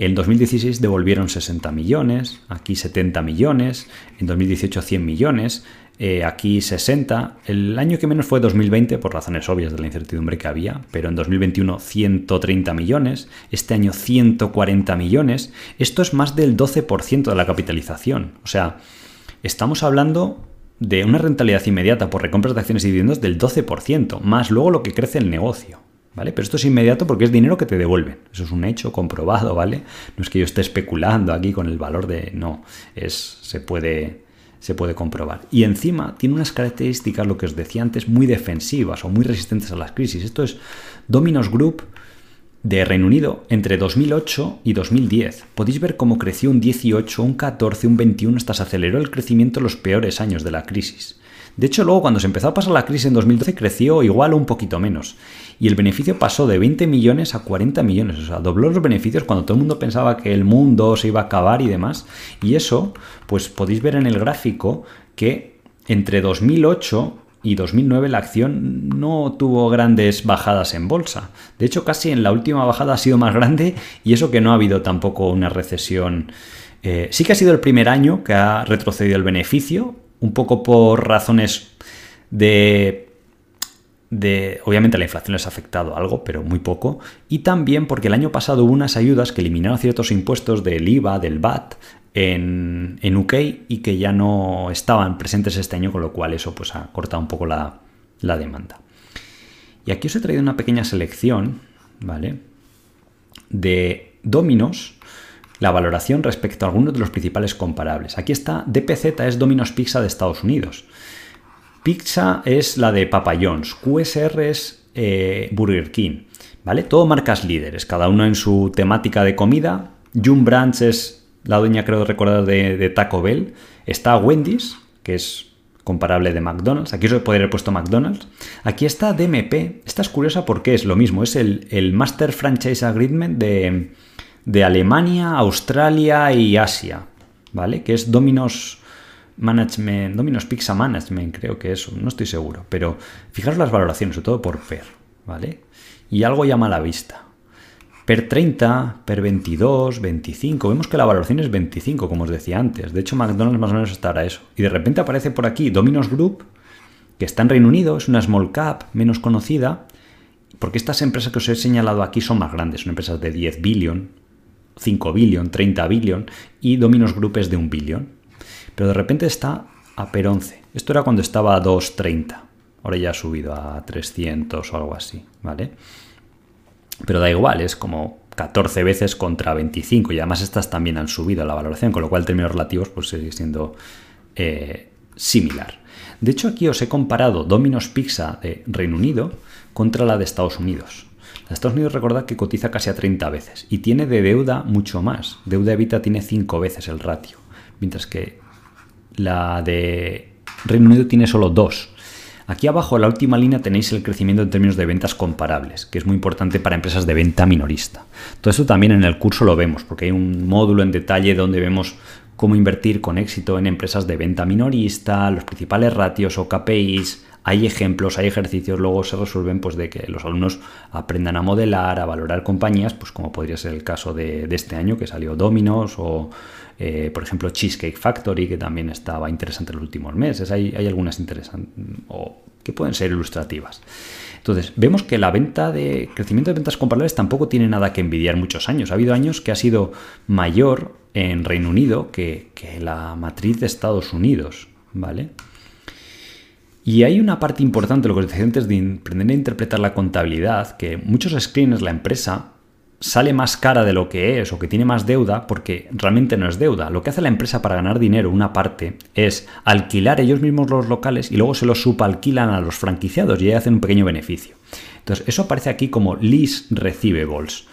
En 2016 devolvieron 60 millones, aquí 70 millones, en 2018 100 millones, eh, aquí 60. El año que menos fue 2020 por razones obvias de la incertidumbre que había, pero en 2021 130 millones, este año 140 millones. Esto es más del 12% de la capitalización. O sea, estamos hablando de una rentabilidad inmediata por recompras de acciones y dividendos del 12%, más luego lo que crece el negocio. ¿Vale? Pero esto es inmediato porque es dinero que te devuelven. Eso es un hecho comprobado, ¿vale? No es que yo esté especulando aquí con el valor de. No, es. se puede. Se puede comprobar. Y encima tiene unas características, lo que os decía antes, muy defensivas o muy resistentes a las crisis. Esto es Dominos Group de Reino Unido entre 2008 y 2010. Podéis ver cómo creció un 18, un 14, un 21, hasta se aceleró el crecimiento en los peores años de la crisis. De hecho, luego cuando se empezó a pasar la crisis en 2012 creció igual o un poquito menos. Y el beneficio pasó de 20 millones a 40 millones. O sea, dobló los beneficios cuando todo el mundo pensaba que el mundo se iba a acabar y demás. Y eso, pues podéis ver en el gráfico que entre 2008 y 2009 la acción no tuvo grandes bajadas en bolsa. De hecho, casi en la última bajada ha sido más grande y eso que no ha habido tampoco una recesión. Eh, sí que ha sido el primer año que ha retrocedido el beneficio, un poco por razones de de, obviamente la inflación les ha afectado algo, pero muy poco, y también porque el año pasado hubo unas ayudas que eliminaron ciertos impuestos del IVA, del VAT, en, en UK y que ya no estaban presentes este año, con lo cual eso pues ha cortado un poco la, la demanda. Y aquí os he traído una pequeña selección, ¿vale? De Dominos, la valoración respecto a algunos de los principales comparables. Aquí está, DPZ es Domino's Pizza de Estados Unidos. Pizza es la de Papa John's, QSR es eh, Burger King, ¿vale? Todo marcas líderes, cada uno en su temática de comida. June Branch es la dueña, creo recordar, de, de Taco Bell. Está Wendy's, que es comparable de McDonald's. Aquí os podría haber puesto McDonald's. Aquí está DMP. Esta es curiosa porque es lo mismo. Es el, Master Franchise Agreement de, de, Alemania, Australia y Asia. ¿Vale? Que es Domino's Management, Domino's Pizza Management, creo que es. No estoy seguro. Pero fijaros las valoraciones, sobre todo por PER. ¿Vale? Y algo llama a la vista. Per 30, per 22, 25. Vemos que la valoración es 25, como os decía antes. De hecho, McDonald's más o menos estará eso. Y de repente aparece por aquí Domino's Group, que está en Reino Unido, es una small cap menos conocida, porque estas empresas que os he señalado aquí son más grandes, son empresas de 10 billion, 5 billion, 30 billion, y Domino's Group es de 1 billion. Pero de repente está a per 11. Esto era cuando estaba a 2.30. Ahora ya ha subido a 300 o algo así, ¿vale? Pero da igual, es como 14 veces contra 25 y además estas también han subido la valoración, con lo cual en términos relativos pues sigue siendo eh, similar. De hecho aquí os he comparado Domino's Pizza de Reino Unido contra la de Estados Unidos. La de Estados Unidos recordad que cotiza casi a 30 veces y tiene de deuda mucho más. Deuda evita tiene 5 veces el ratio, mientras que la de Reino Unido tiene solo 2. Aquí abajo en la última línea tenéis el crecimiento en términos de ventas comparables, que es muy importante para empresas de venta minorista. Todo esto también en el curso lo vemos, porque hay un módulo en detalle donde vemos cómo invertir con éxito en empresas de venta minorista, los principales ratios o KPIs, hay ejemplos, hay ejercicios, luego se resuelven pues de que los alumnos aprendan a modelar, a valorar compañías, pues como podría ser el caso de, de este año que salió Domino's o eh, por ejemplo, Cheesecake Factory, que también estaba interesante en los últimos meses. Hay, algunas interesantes o que pueden ser ilustrativas. Entonces, vemos que la venta de crecimiento de ventas comparables tampoco tiene nada que envidiar muchos años. Ha habido años que ha sido mayor en Reino Unido que, que la matriz de Estados Unidos, ¿vale? Y hay una parte importante, lo que os decía antes, de aprender a interpretar la contabilidad, que muchos screeners, la empresa, sale más cara de lo que es o que tiene más deuda porque realmente no es deuda. Lo que hace la empresa para ganar dinero, una parte, es alquilar ellos mismos los locales y luego se los subalquilan a los franquiciados y ahí hacen un pequeño beneficio. Entonces, eso aparece aquí como lease receivables.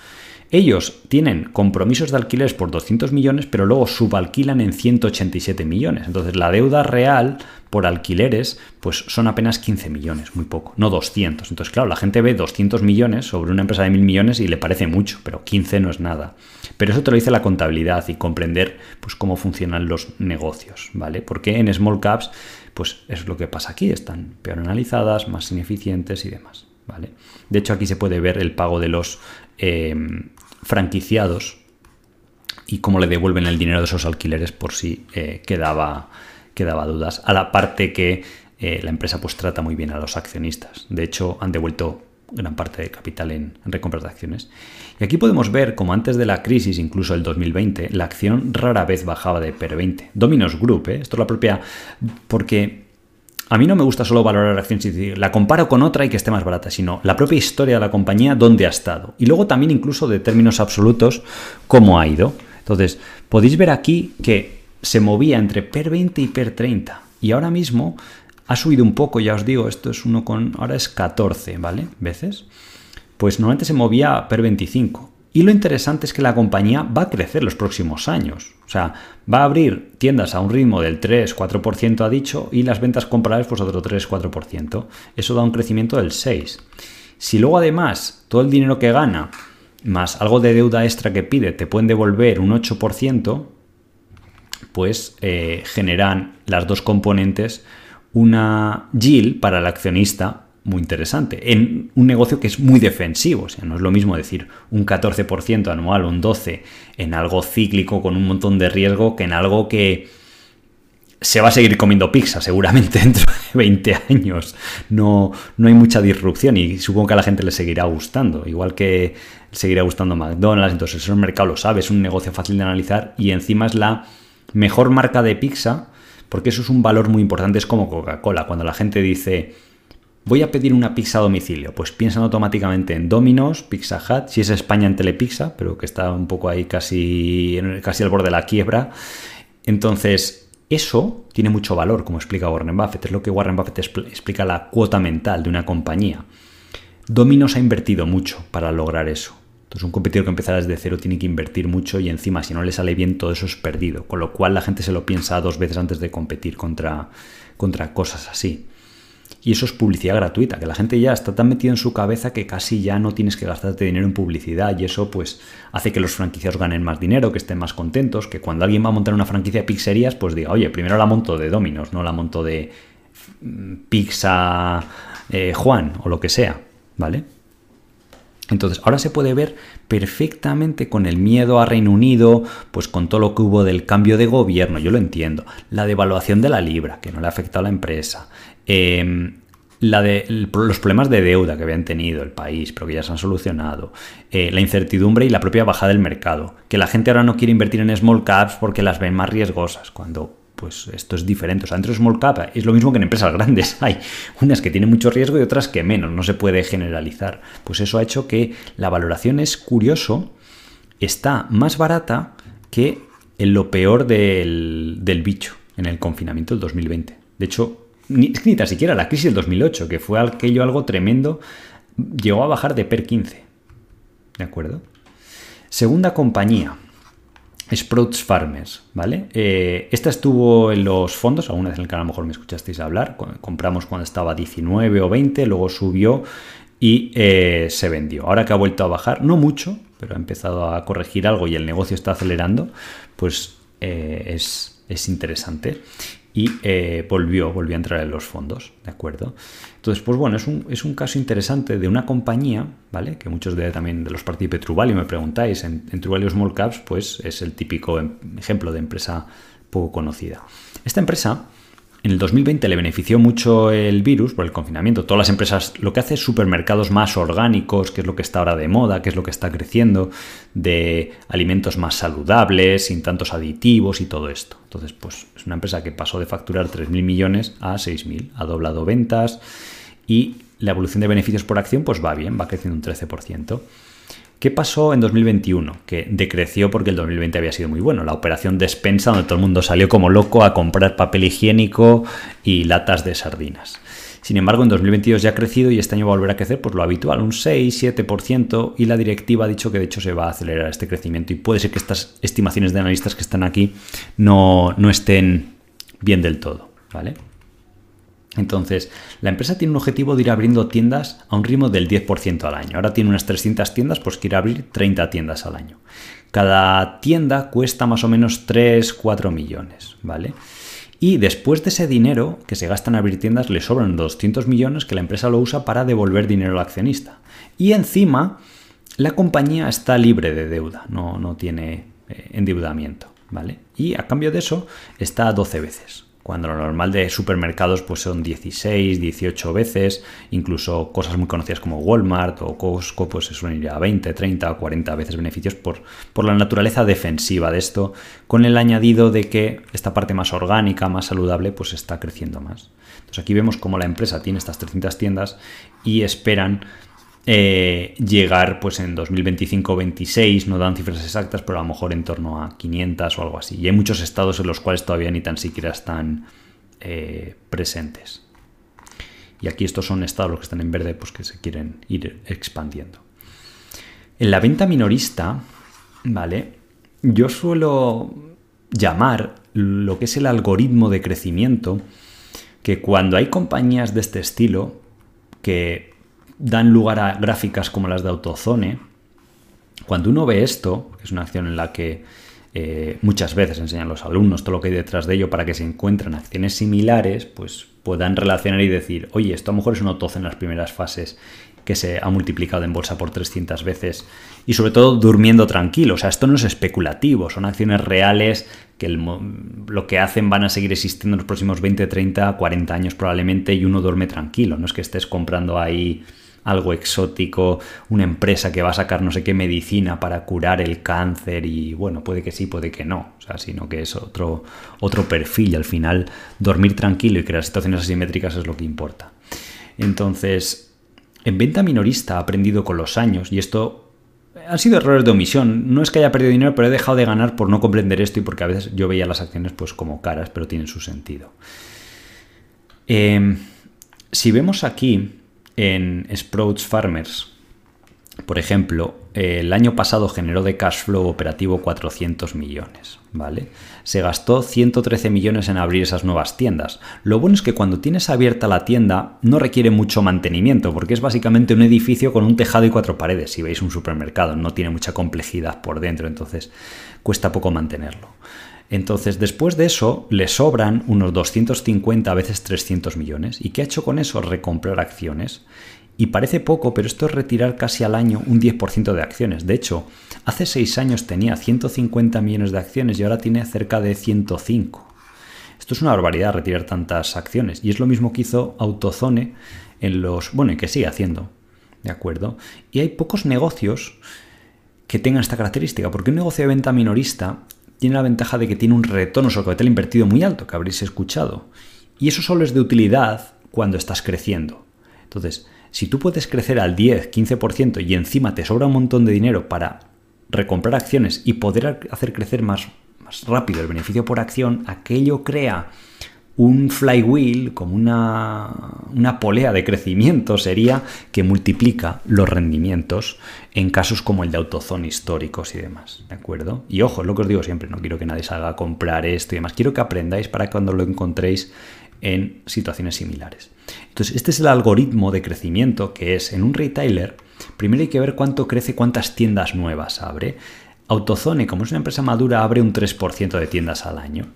Ellos tienen compromisos de alquileres por 200 millones, pero luego subalquilan en 187 millones. Entonces la deuda real por alquileres pues son apenas 15 millones, muy poco, no 200. Entonces claro, la gente ve 200 millones sobre una empresa de 1000 millones y le parece mucho, pero 15 no es nada. Pero eso te lo dice la contabilidad y comprender pues cómo funcionan los negocios, ¿vale? Porque en small caps pues es lo que pasa aquí, están peor analizadas, más ineficientes y demás. ¿Vale? De hecho, aquí se puede ver el pago de los eh, franquiciados y cómo le devuelven el dinero de esos alquileres por si eh, quedaba, quedaba dudas. A la parte que eh, la empresa pues trata muy bien a los accionistas. De hecho, han devuelto gran parte de capital en, en recompras de acciones. Y aquí podemos ver como antes de la crisis, incluso el 2020, la acción rara vez bajaba de per 20. Dominos Group, ¿eh? esto es la propia... porque a mí no me gusta solo valorar la acción, si la comparo con otra y que esté más barata, sino la propia historia de la compañía, dónde ha estado. Y luego también incluso de términos absolutos, cómo ha ido. Entonces, podéis ver aquí que se movía entre PER 20 y PER 30. Y ahora mismo ha subido un poco, ya os digo, esto es uno con, ahora es 14, ¿vale? Veces. Pues normalmente se movía PER 25. Y lo interesante es que la compañía va a crecer los próximos años. O sea, va a abrir tiendas a un ritmo del 3-4% ha dicho y las ventas comparables pues otro 3-4%. Eso da un crecimiento del 6%. Si luego además todo el dinero que gana más algo de deuda extra que pide te pueden devolver un 8%, pues eh, generan las dos componentes una yield para el accionista muy interesante en un negocio que es muy defensivo. O sea, no es lo mismo decir un 14% anual un 12% en algo cíclico con un montón de riesgo que en algo que se va a seguir comiendo pizza seguramente dentro de 20 años. No, no hay mucha disrupción y supongo que a la gente le seguirá gustando. Igual que seguirá gustando McDonald's, entonces eso el mercado lo sabe, es un negocio fácil de analizar y encima es la mejor marca de pizza porque eso es un valor muy importante, es como Coca-Cola. Cuando la gente dice voy a pedir una pizza a domicilio. Pues piensan automáticamente en Domino's, Pizza Hut, si es España en Telepizza, pero que está un poco ahí casi, casi al borde de la quiebra. Entonces, eso tiene mucho valor, como explica Warren Buffett. Es lo que Warren Buffett explica la cuota mental de una compañía. Domino's ha invertido mucho para lograr eso. Entonces, un competidor que empezara desde cero tiene que invertir mucho y encima, si no le sale bien, todo eso es perdido. Con lo cual, la gente se lo piensa dos veces antes de competir contra, contra cosas así. Y eso es publicidad gratuita, que la gente ya está tan metida en su cabeza que casi ya no tienes que gastarte dinero en publicidad y eso pues hace que los franquiciados ganen más dinero, que estén más contentos, que cuando alguien va a montar una franquicia de pizzerías pues diga, oye, primero la monto de Dominos, no la monto de mm, Pizza eh, Juan o lo que sea, ¿vale? Entonces, ahora se puede ver perfectamente con el miedo a Reino Unido, pues con todo lo que hubo del cambio de gobierno, yo lo entiendo, la devaluación de la libra, que no le ha afectado a la empresa, em, los problemas de deuda que habían tenido el país, pero que ya se han solucionado, eh, la incertidumbre y la propia bajada del mercado, que la gente ahora no quiere invertir en small caps porque las ven más riesgosas, cuando pues esto es diferente. O sea, entre small cap es lo mismo que en empresas grandes. Hay unas que tienen mucho riesgo y otras que menos. No se puede generalizar. Pues eso ha hecho que la valoración es curioso, está más barata que en lo peor del, bicho, en el confinamiento del 2020. De hecho, ni, ni tan siquiera la crisis del 2008, que fue aquello algo tremendo, llegó a bajar de PER 15. ¿De acuerdo? Segunda compañía, Sprouts Farmers, ¿vale? Eh, esta estuvo en los fondos, alguna vez en el canal a lo mejor me escuchasteis hablar, compramos cuando estaba 19 o 20, luego subió y eh, se vendió. Ahora que ha vuelto a bajar, no mucho, pero ha empezado a corregir algo y el negocio está acelerando, pues eh, es, es interesante y eh, volvió, volvió a entrar en los fondos, ¿de acuerdo? Entonces, pues bueno, es un, es un caso interesante de una compañía, ¿vale? Que muchos de, también de los partidos de Truvalio me preguntáis, en, en Truvalio Small Caps, pues es el típico em, ejemplo de empresa poco conocida. Esta empresa en el 2020 le benefició mucho el virus por el confinamiento. Todas las empresas lo que hace es supermercados más orgánicos, que es lo que está ahora de moda, que es lo que está creciendo, de alimentos más saludables, sin tantos aditivos y todo esto. Entonces, pues es una empresa que pasó de facturar 3.000 millones a 6.000, ha doblado ventas y la evolución de beneficios por acción pues va bien, va creciendo un 13%. ¿Qué pasó en 2021? Que decreció porque el 2020 había sido muy bueno. La operación despensa, donde todo el mundo salió como loco a comprar papel higiénico y latas de sardinas. Sin embargo, en 2022 ya ha crecido y este año va a volver a crecer por lo habitual, un 6-7%, y la directiva ha dicho que de hecho se va a acelerar este crecimiento y puede ser que estas estimaciones de analistas que están aquí no, no estén bien del todo, ¿vale? Entonces, la empresa tiene un objetivo de ir abriendo tiendas a un ritmo del 10% al año. Ahora tiene unas 300 tiendas, pues quiere abrir 30 tiendas al año. Cada tienda cuesta más o menos 3, 4 millones, ¿vale? Y después de ese dinero que se gasta en abrir tiendas, le sobran 200 millones que la empresa lo usa para devolver dinero al accionista. Y encima, la compañía está libre de deuda, no, no tiene eh, endeudamiento, ¿vale? Y a cambio de eso, está 12 veces cuando lo normal de supermercados pues son 16, 18 veces, incluso cosas muy conocidas como Walmart o Costco pues se suelen ir a 20, 30 o 40 veces beneficios por, por la naturaleza defensiva de esto, con el añadido de que esta parte más orgánica, más saludable, pues está creciendo más. Entonces aquí vemos cómo la empresa tiene estas 300 tiendas y esperan eh, llegar pues en 2025-26, no dan cifras exactas, pero a lo mejor en torno a 500 o algo así. Y hay muchos estados en los cuales todavía ni tan siquiera están eh, presentes. Y aquí estos son estados los que están en verde, pues que se quieren ir expandiendo. En la venta minorista, ¿vale? Yo suelo llamar lo que es el algoritmo de crecimiento, que cuando hay compañías de este estilo, que dan lugar a gráficas como las de AutoZone. Cuando uno ve esto, que es una acción en la que eh, muchas veces enseñan los alumnos todo lo que hay detrás de ello para que se encuentren acciones similares, pues puedan relacionar y decir, oye, esto a lo mejor es un AutoZone en las primeras fases que se ha multiplicado en bolsa por 300 veces y sobre todo durmiendo tranquilo. O sea, esto no es especulativo, son acciones reales que lo que hacen van a seguir existiendo en los próximos 20, 30, 40 años probablemente y uno duerme tranquilo. No es que estés comprando ahí algo exótico, una empresa que va a sacar no sé qué medicina para curar el cáncer y bueno, puede que sí, puede que no, o sea, sino que es otro, otro perfil y al final dormir tranquilo y crear situaciones asimétricas es lo que importa. Entonces, en venta minorista ha aprendido con los años y esto han sido errores de omisión. No es que haya perdido dinero, pero he dejado de ganar por no comprender esto y porque a veces yo veía las acciones pues como caras, pero tienen su sentido. Em, si vemos aquí en Sprouts Farmers, por ejemplo, el año pasado generó de cash flow operativo 400 millones, ¿vale? Se gastó 113 millones en abrir esas nuevas tiendas. Lo bueno es que cuando tienes abierta la tienda no requiere mucho mantenimiento, porque es básicamente un edificio con un tejado y cuatro paredes, si veis un supermercado, no tiene mucha complejidad por dentro, entonces cuesta poco mantenerlo. Entonces, después de eso, le sobran unos 250, a veces 300 millones. ¿Y qué ha hecho con eso? Recomprar acciones. Y parece poco, pero esto es retirar casi al año un 10% de acciones. De hecho, hace 6 años tenía 150 millones de acciones y ahora tiene cerca de 105. Esto es una barbaridad retirar tantas acciones. Y es lo mismo que hizo Autozone en los... Bueno, y que sigue haciendo. ¿De acuerdo? Y hay pocos negocios que tengan esta característica, porque un negocio de venta minorista tiene la ventaja de que tiene un retorno sobre capital invertido muy alto, que habréis escuchado. Y eso solo es de utilidad cuando estás creciendo. Entonces, si tú puedes crecer al 10, 15% y encima te sobra un montón de dinero para recomprar acciones y poder hacer crecer más, más rápido el beneficio por acción, aquello crea un flywheel, como una, una, polea de crecimiento, sería que multiplica los rendimientos en casos como el de autozone históricos y demás. ¿De acuerdo? Y ojo, es lo que os digo siempre, no quiero que nadie salga a comprar esto y demás. Quiero que aprendáis para cuando lo encontréis en situaciones similares. Entonces, este es el algoritmo de crecimiento que es en un retailer, primero hay que ver cuánto crece, cuántas tiendas nuevas abre. Autozone, como es una empresa madura, abre un 3% de tiendas al año,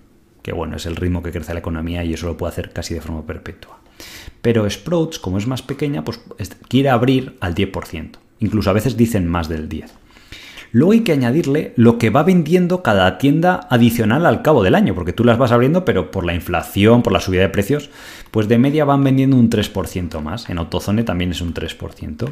que bueno, es el ritmo que crece la economía y eso lo puede hacer casi de forma perpetua. Pero Sprouts, como es más pequeña, pues quiere abrir al 10%. Incluso a veces dicen más del 10%. Luego hay que añadirle lo que va vendiendo cada tienda adicional al cabo del año, porque tú las vas abriendo, pero por la inflación, por la subida de precios, pues de media van vendiendo un 3% más. En Autozone también es un 3%.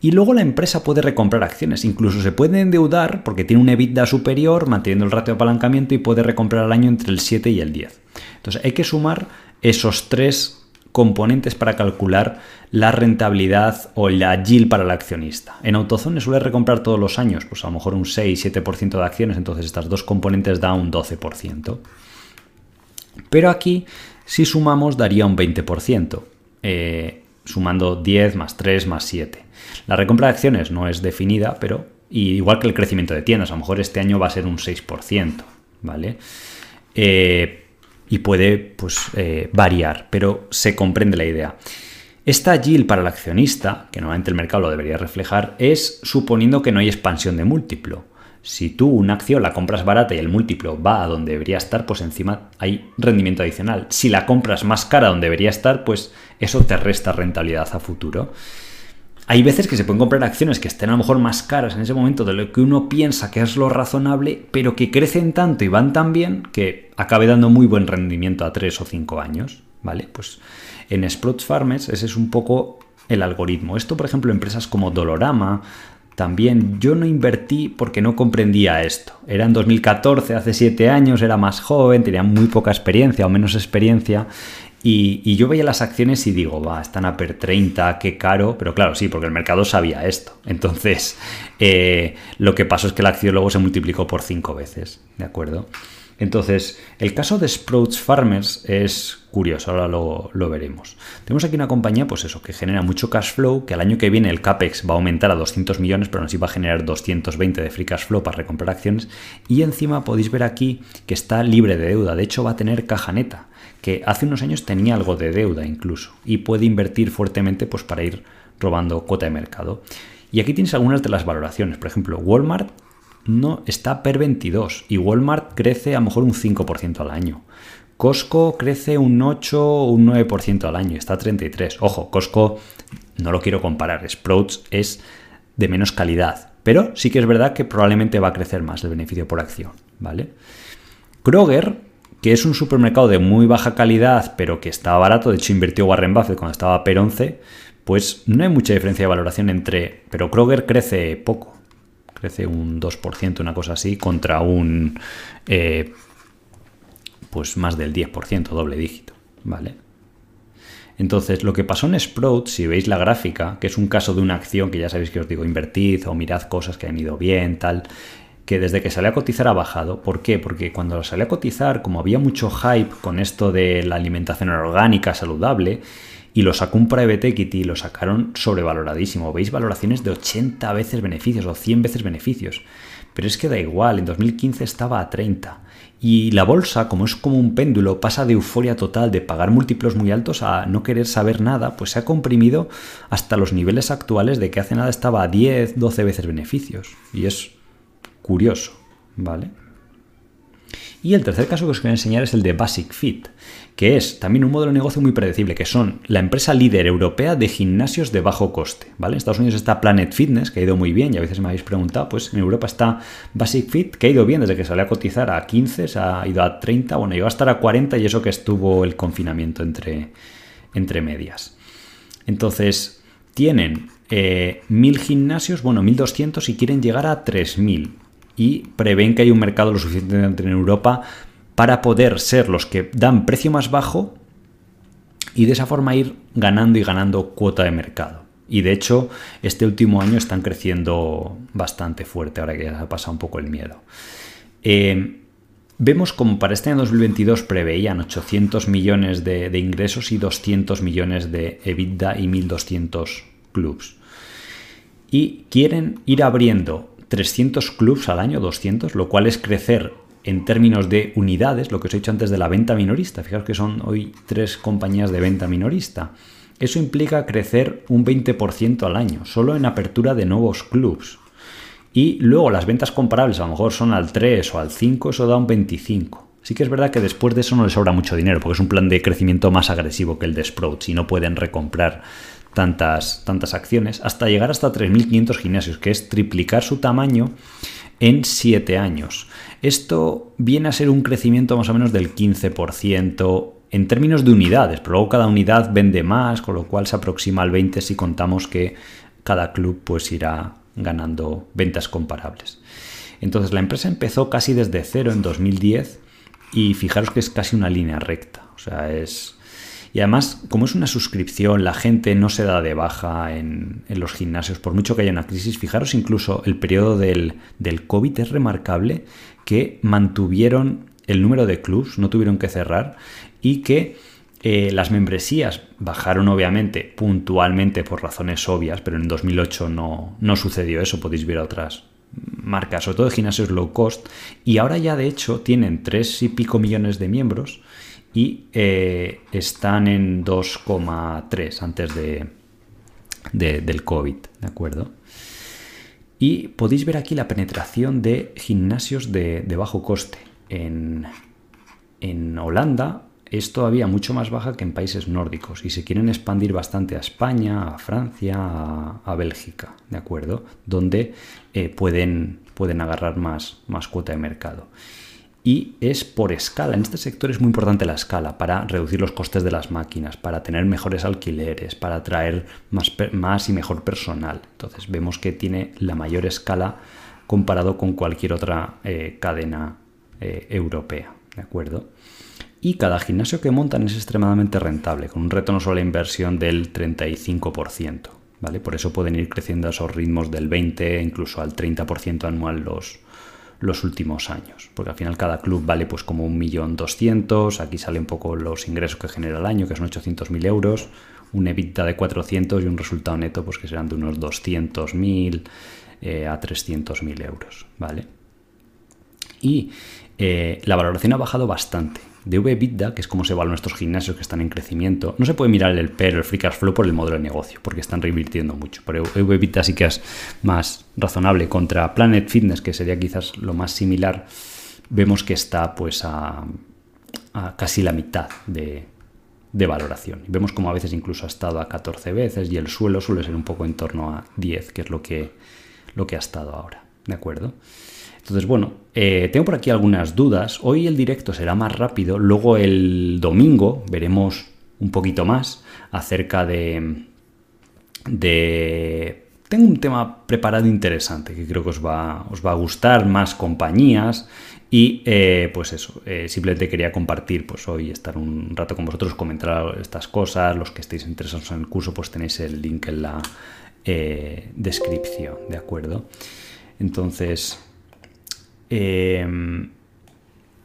Y luego la empresa puede recomprar acciones, incluso se puede endeudar porque tiene un EBITDA superior, manteniendo el ratio de apalancamiento y puede recomprar al año entre el 7 y el 10. Entonces hay que sumar esos tres componentes para calcular la rentabilidad o la yield para el accionista. En AutoZone suele recomprar todos los años, pues a lo mejor un 6-7% de acciones, entonces estas dos componentes da un 12%. Pero aquí, si sumamos, daría un 20%, eh, sumando 10 más 3 más 7. La recompra de acciones no es definida, pero igual que el crecimiento de tiendas, a lo mejor este año va a ser un 6%, ¿vale? Eh, y puede pues, eh, variar, pero se comprende la idea. Esta yield para el accionista, que normalmente el mercado lo debería reflejar, es suponiendo que no hay expansión de múltiplo. Si tú una acción la compras barata y el múltiplo va a donde debería estar, pues encima hay rendimiento adicional. Si la compras más cara donde debería estar, pues eso te resta rentabilidad a futuro hay veces que se pueden comprar acciones que estén a lo mejor más caras en ese momento de lo que uno piensa que es lo razonable, pero que crecen tanto y van tan bien que acabe dando muy buen rendimiento a 3 o 5 años. ¿Vale? Pues en Sprouts Farmers ese es un poco el algoritmo. Esto, por ejemplo, empresas como Dolorama, también yo no invertí porque no comprendía esto. Era en 2014, hace 7 años, era más joven, tenía muy poca experiencia o menos experiencia y, yo veía las acciones y digo, va, están a per 30, qué caro, pero claro, sí, porque el mercado sabía esto. Entonces, eh, lo que pasó es que la acción luego se multiplicó por 5 veces, ¿de acuerdo? Entonces, el caso de Sprouts Farmers es curioso, ahora lo, lo, veremos. Tenemos aquí una compañía, pues eso, que genera mucho cash flow, que al año que viene el CAPEX va a aumentar a 200 millones, pero así va a generar 220 de free cash flow para recomprar acciones. Y encima podéis ver aquí que está libre de deuda, de hecho va a tener caja neta que hace unos años tenía algo de deuda incluso y puede invertir fuertemente pues, para ir robando cuota de mercado. Y aquí tienes algunas de las valoraciones. Por ejemplo, Walmart no está per 22 y Walmart crece a lo mejor un 5% al año. Costco crece un 8 o un 9% al año, está a 33. Ojo, Costco no lo quiero comparar, Sprouts es de menos calidad, pero sí que es verdad que probablemente va a crecer más el beneficio por acción, ¿vale? Kroger que es un supermercado de muy baja calidad, pero que está barato, de hecho invirtió Warren Buffett cuando estaba per 11, pues no hay mucha diferencia de valoración entre... Pero Kroger crece poco, crece un 2%, una cosa así, contra un... Eh, pues más del 10%, doble dígito, ¿vale? Entonces, lo que pasó en Sprout, si veis la gráfica, que es un caso de una acción que ya sabéis que os digo, invertid o mirad cosas que han ido bien, tal, que desde que salió a cotizar ha bajado. ¿Por qué? Porque cuando salió a cotizar, como había mucho hype con esto de la alimentación orgánica saludable, y lo sacó un private equity lo sacaron sobrevaloradísimo. Veis valoraciones de 80 veces beneficios o 100 veces beneficios. Pero es que da igual, en 2015 estaba a 30. Y la bolsa, como es como un péndulo, pasa de euforia total de pagar múltiplos muy altos a no querer saber nada, pues se ha comprimido hasta los niveles actuales de que hace nada estaba a 10, 12 veces beneficios. Y es curioso, ¿vale? Y el tercer caso que os quiero enseñar es el de Basic Fit, que es también un modelo de negocio muy predecible, que son la empresa líder europea de gimnasios de bajo coste. ¿vale? En Estados Unidos está Planet Fitness, que ha ido muy bien, y a veces me habéis preguntado, pues en Europa está Basic Fit, que ha ido bien desde que salió a cotizar a 15, se ha ido a 30, bueno, llegó a estar a 40 y eso que estuvo el confinamiento entre, entre medias. Entonces, tienen eh, 1.000 gimnasios, bueno, 1.200 y quieren llegar a 3.000 y prevén que hay un mercado lo suficiente en Europa para poder ser los que dan precio más bajo y de esa forma ir ganando y ganando cuota de mercado. Y de hecho, este último año están creciendo bastante fuerte, ahora que ya ha pasado un poco el miedo. Eh, vemos como para este año 2022 preveían 800 millones de, de ingresos y 200 millones de EBITDA y 1.200 clubs. Y quieren ir abriendo 300 clubs al año, 200, lo cual es crecer en términos de unidades, lo que os he dicho antes de la venta minorista. Fijaos que son hoy tres compañías de venta minorista. Eso implica crecer un 20% al año, solo en apertura de nuevos clubs. Y luego las ventas comparables a lo mejor son al 3 o al 5, eso da un 25. Sí que es verdad que después de eso no les sobra mucho dinero, porque es un plan de crecimiento más agresivo que el de Sprouts y no pueden recomprar tantas, tantas acciones, hasta llegar hasta 3.500 gimnasios, que es triplicar su tamaño en 7 años. Esto viene a ser un crecimiento más o menos del 15% en términos de unidades, pero luego cada unidad vende más, con lo cual se aproxima al 20 si contamos que cada club pues irá ganando ventas comparables. Entonces la empresa empezó casi desde cero en 2010 y fijaros que es casi una línea recta, o sea, es y además, como es una suscripción, la gente no se da de baja en, los gimnasios, por mucho que haya una crisis. Fijaros incluso el periodo del, del COVID es remarcable que mantuvieron el número de clubs, no tuvieron que cerrar y que eh, las membresías bajaron obviamente puntualmente por razones obvias, pero en 2008 no, no sucedió eso, podéis ver otras marcas, sobre todo de gimnasios low cost, y ahora ya de hecho tienen tres y pico millones de miembros y eh, están en 2,3 antes de, del COVID, ¿de acuerdo? Y podéis ver aquí la penetración de gimnasios de, bajo coste. En, Holanda es todavía mucho más baja que en países nórdicos y se quieren expandir bastante a España, a Francia, a, Bélgica, ¿de acuerdo? Donde eh, pueden, pueden agarrar más, más cuota de mercado y es por escala. En este sector es muy importante la escala para reducir los costes de las máquinas, para tener mejores alquileres, para atraer más, más y mejor personal. Entonces vemos que tiene la mayor escala comparado con cualquier otra eh, cadena eh, europea. ¿De acuerdo? Y cada gimnasio que montan es extremadamente rentable, con un retorno sobre la inversión del 35%. ¿vale? Por eso pueden ir creciendo a esos ritmos del 20, incluso al 30% anual los, los últimos años, porque al final cada club vale pues como un millón doscientos, aquí sale un poco los ingresos que genera el año, que son 800.000 euros, un EBITDA de 400 y un resultado neto pues que serán de unos 200.000 eh, a 300.000 euros, ¿vale? Y eh, la valoración ha bajado bastante de EBITDA, que es como se evalúan estos gimnasios que están en crecimiento, no se puede mirar el PER, el Free Cash Flow por el modelo de negocio, porque están reinvirtiendo mucho. Pero EBITDA sí que es más razonable. Contra Planet Fitness, que sería quizás lo más similar, vemos que está pues a, casi la mitad de, de valoración. Vemos como a veces incluso ha estado a 14 veces y el suelo suele ser un poco en torno a 10, que es lo que, lo que ha estado ahora. ¿De acuerdo? Entonces, bueno, eh, tengo por aquí algunas dudas. Hoy el directo será más rápido, luego el domingo veremos un poquito más acerca de... de... Tengo un tema preparado interesante que creo que os va, os va a gustar, más compañías Y eh, pues eso, eh, simplemente quería compartir, pues hoy estar un rato con vosotros, comentar estas cosas. Los que estéis interesados en el curso, pues tenéis el link en la descripción, ¿de acuerdo? Entonces, me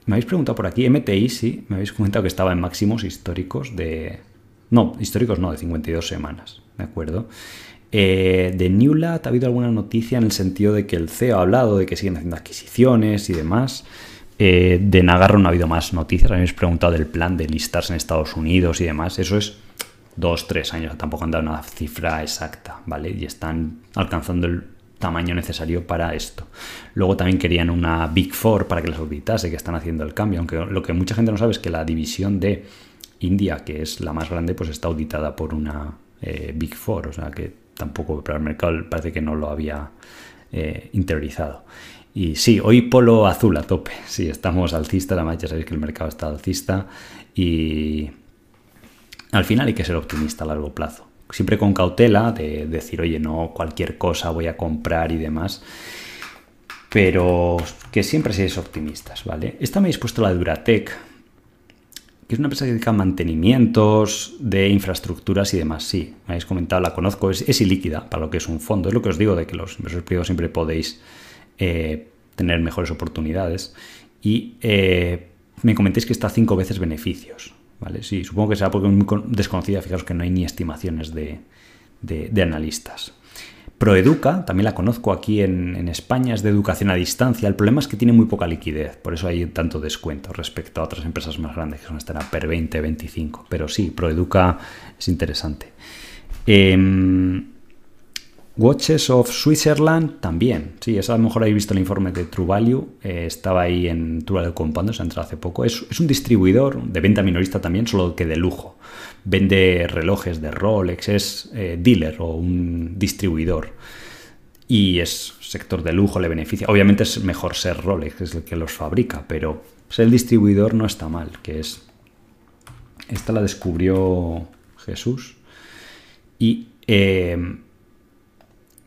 habéis preguntado por aquí, MTI, sí, me habéis comentado que estaba en máximos históricos de... No, históricos no, de 52 semanas, ¿de acuerdo? de Newlat ha habido alguna noticia en el sentido de que el CEO ha hablado de que siguen haciendo adquisiciones y demás. Eh, de Nagarro no ha habido más noticias. Habéis preguntado del plan de listarse en Estados Unidos y demás. Eso es dos, tres años. Tampoco han dado una cifra exacta, ¿vale? Y están alcanzando el tamaño necesario para esto. Luego también querían una Big Four para que les auditase, que están haciendo el cambio. Aunque lo que mucha gente no sabe es que la división de India, que es la más grande, pues está auditada por una eh, Big Four. O sea que tampoco, pero el mercado parece que no lo había eh, interiorizado. Y sí, hoy polo azul a tope. Sí, estamos alcista, la ya sabéis que el mercado está alcista y al final hay que ser optimista a largo plazo. Siempre con cautela de decir, oye, no cualquier cosa voy a comprar y demás. Pero que siempre seáis optimistas, ¿vale? Esta me habéis puesto la Duratec, que es una empresa que dedica a mantenimientos de infraestructuras y demás. Sí, me habéis comentado, la conozco, es, es ilíquida para lo que es un fondo. Es lo que os digo de que los inversores privados siempre podéis eh, tener mejores oportunidades. Y eh, me comentéis que está cinco veces beneficios. ¿Vale? Sí, supongo que será porque es muy desconocida. Fijaros que no hay ni estimaciones de, analistas. Proeduca, también la conozco aquí en, España, es de educación a distancia. El problema es que tiene muy poca liquidez, por eso hay tanto descuento respecto a otras empresas más grandes que son estar per 20, 25. Pero sí, Proeduca es interesante. Em, Watches of Switzerland también. Sí, eso a lo mejor habéis visto el informe de True Value. Eh, estaba ahí en True Value Compound, se entrado hace poco. Es, un distribuidor de venta minorista también, solo que de lujo. Vende relojes de Rolex, es eh, dealer o un distribuidor. Y es sector de lujo, le beneficia. Obviamente es mejor ser Rolex, es el que los fabrica, pero ser el distribuidor no está mal, que es... Esta la descubrió Jesús. Y... Eh,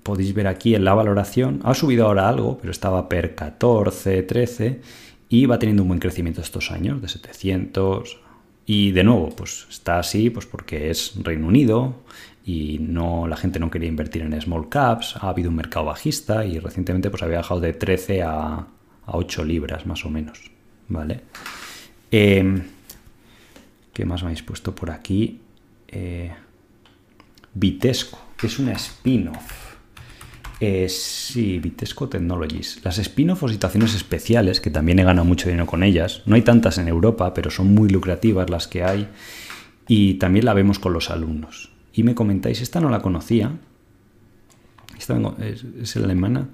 podéis ver aquí en la valoración, ha subido ahora algo, pero estaba per 14, 13 y va teniendo un buen crecimiento estos años, de 700. Y de nuevo, pues está así pues porque es Reino Unido y no la gente no quería invertir en small caps, ha habido un mercado bajista y recientemente pues había bajado de 13 a, 8 libras más o menos, ¿vale? Em, ¿Qué más me habéis puesto por aquí? Eh, Vitesco, que es una spin-off eh, sí, Vitesco Technologies. Las spin-off o situaciones especiales, que también he ganado mucho dinero con ellas. No hay tantas en Europa, pero son muy lucrativas las que hay. Y también la vemos con los alumnos. Y me comentáis, esta no la conocía. Esta es, la alemana.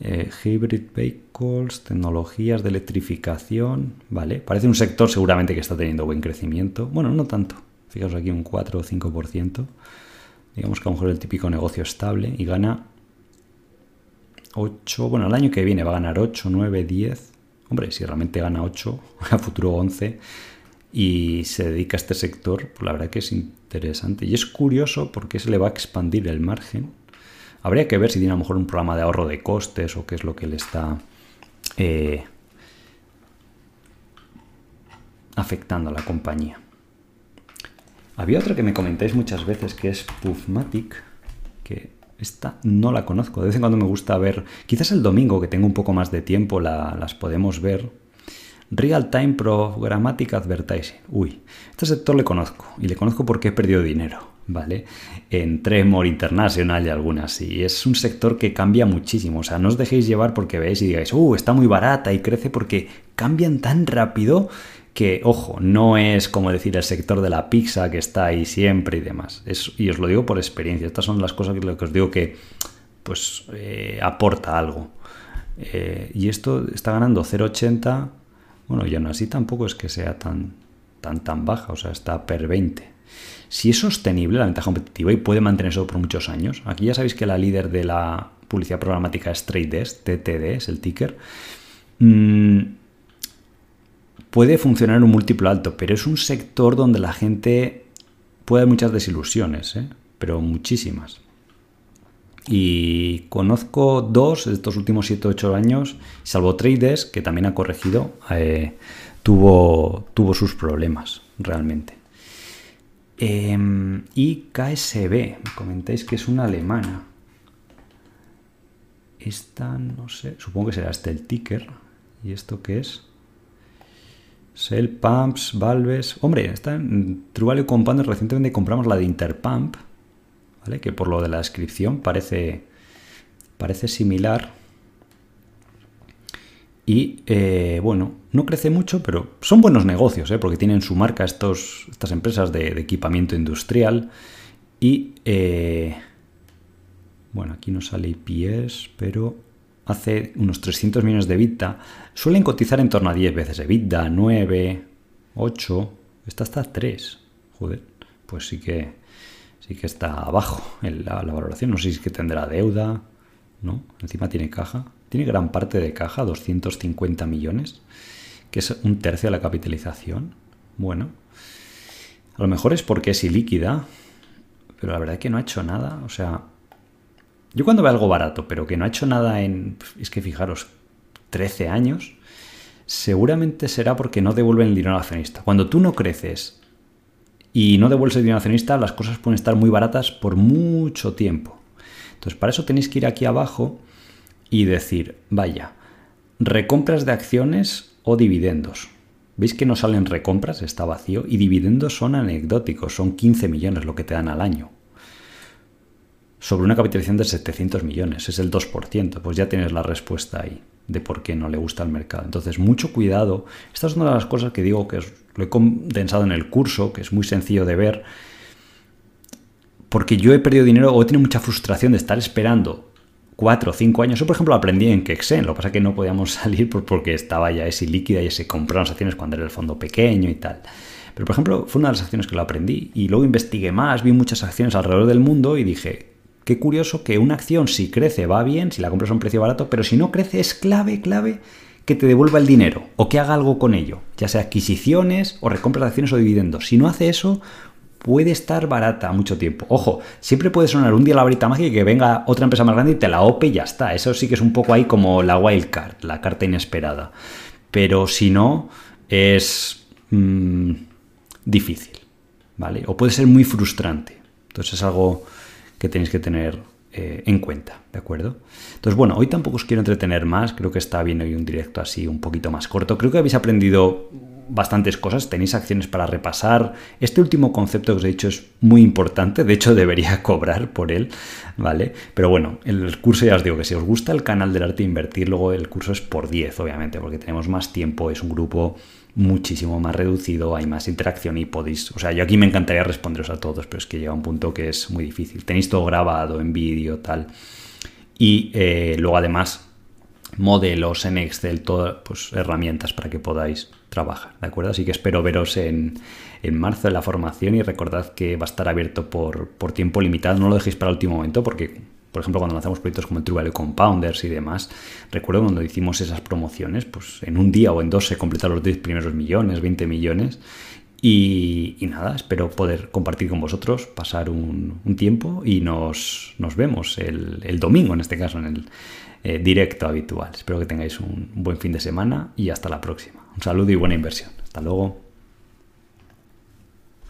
Eh, hybrid Vehicles, tecnologías de electrificación. Vale, parece un sector seguramente que está teniendo buen crecimiento. Bueno, no tanto. Fijaos aquí un 4 o 5%. Digamos que a lo mejor el típico negocio estable y gana 8, bueno, el año que viene va a ganar 8, 9, 10. Hombre, si realmente gana 8, a futuro 11 y se dedica a este sector, pues la verdad que es interesante. Y es curioso porque se le va a expandir el margen. Habría que ver si tiene a lo mejor un programa de ahorro de costes o qué es lo que le está eh, afectando a la compañía. Había otra que me comentáis muchas veces que es Puffmatic, que esta no la conozco. De vez en cuando me gusta ver. Quizás el domingo, que tengo un poco más de tiempo, las podemos ver. Real Time Programmatic Advertising. Uy, este sector le conozco. Y le conozco porque he perdido dinero. ¿Vale? En Tremor International y algunas. Y es un sector que cambia muchísimo. O sea, no os dejéis llevar porque veáis y digáis, uh, está muy barata y crece porque cambian tan rápido que, ojo, no es como decir el sector de la pizza que está ahí siempre y demás. y os lo digo por experiencia. Estas son las cosas que, lo que os digo que pues eh, aporta algo. Eh, y esto está ganando 0,80. Bueno, y aún así tampoco es que sea tan, tan, tan baja. O sea, está per 20. Si es sostenible la ventaja competitiva y puede mantenerse por muchos años. Aquí ya sabéis que la líder de la publicidad programática es Trade TTD es el ticker. Mm, puede funcionar un múltiplo alto, pero es un sector donde la gente puede haber muchas desilusiones, ¿eh? pero muchísimas. Y conozco dos de estos últimos 7 o 8 años, salvo Trades, que también ha corregido, eh, tuvo, tuvo sus problemas realmente. Em, y KSB, me comentáis que es una alemana. Esta, no sé, supongo que será este el ticker. ¿Y esto qué es? Cell Pumps, Valves. Hombre, está en True Value. Recientemente compramos la de Interpump, ¿vale? Que por lo de la descripción parece, parece similar. Y eh, bueno, no crece mucho, pero son buenos negocios, ¿eh? porque tienen su marca estos, estas empresas de, equipamiento industrial. Y eh, bueno, aquí no sale IPS, pero hace unos 300 millones de EBITDA, suelen cotizar en torno a 10 veces EBITDA, 9, 8, esta está 3. Joder, pues sí que sí que está abajo en la, valoración. No sé si es que tendrá deuda, ¿no? Encima tiene caja. Tiene gran parte de caja, 250 millones, que es un tercio de la capitalización. Bueno, a lo mejor es porque es ilíquida, pero la verdad es que no ha hecho nada. O sea, yo cuando veo algo barato, pero que no ha hecho nada en, es que fijaros, 13 años, seguramente será porque no devuelven el dinero al accionista. Cuando tú no creces y no devuelves el dinero al accionista, las cosas pueden estar muy baratas por mucho tiempo. Entonces, para eso tenéis que ir aquí abajo y decir, vaya, recompras de acciones o dividendos. ¿Veis que no salen recompras? Está vacío. Y dividendos son anecdóticos, son 15 millones lo que te dan al año sobre una capitalización de 700 millones, es el 2%, pues ya tienes la respuesta ahí de por qué no le gusta el mercado. Entonces, mucho cuidado. Esta es una de las cosas que digo que lo he condensado en el curso, que es muy sencillo de ver, porque yo he perdido dinero o he tenido mucha frustración de estar esperando cuatro o cinco años. Yo, por ejemplo, aprendí en Kexen, lo que pasa es que no podíamos salir porque estaba ya ese líquida y se compraron las acciones cuando era el fondo pequeño y tal. Pero, por ejemplo, fue una de las acciones que lo aprendí y luego investigué más, vi muchas acciones alrededor del mundo y dije, Qué curioso que una acción si crece va bien, si la compras a un precio barato, pero si no crece es clave, clave que te devuelva el dinero o que haga algo con ello, ya sea adquisiciones o recompras de acciones o dividendos. Si no hace eso, puede estar barata mucho tiempo. Ojo, siempre puede sonar un día la varita mágica y que venga otra empresa más grande y te la ope y ya está. Eso sí que es un poco ahí como la wild card, la carta inesperada. Pero si no, es mm, difícil, ¿vale? O puede ser muy frustrante. Entonces es algo que tenéis que tener eh, en cuenta, ¿de acuerdo? Entonces, bueno, hoy tampoco os quiero entretener más, creo que está bien hoy un directo así un poquito más corto. Creo que habéis aprendido bastantes cosas, tenéis acciones para repasar. Este último concepto que os he dicho es muy importante, de hecho debería cobrar por él, ¿vale? Pero bueno, el curso ya os digo que si os gusta el canal del arte invertir, luego el curso es por 10, obviamente, porque tenemos más tiempo, es un grupo muchísimo más reducido, hay más interacción y podéis, o sea, yo aquí me encantaría responderos a todos, pero es que llega un punto que es muy difícil. Tenéis todo grabado en vídeo, tal. Y eh, luego además modelos en Excel, todas pues, herramientas para que podáis trabajar, ¿de acuerdo? Así que espero veros en, en marzo en la formación y recordad que va a estar abierto por, por tiempo limitado, no lo dejéis para el último momento porque por ejemplo, cuando lanzamos proyectos como el True Value Compounders y demás, recuerdo cuando hicimos esas promociones, pues en un día o en dos se completaron los 10 primeros millones, 20 millones. Y, nada, espero poder compartir con vosotros, pasar un, tiempo y nos, vemos el, domingo, en este caso, en el eh, directo habitual. Espero que tengáis un buen fin de semana y hasta la próxima. Un saludo y buena inversión. Hasta luego.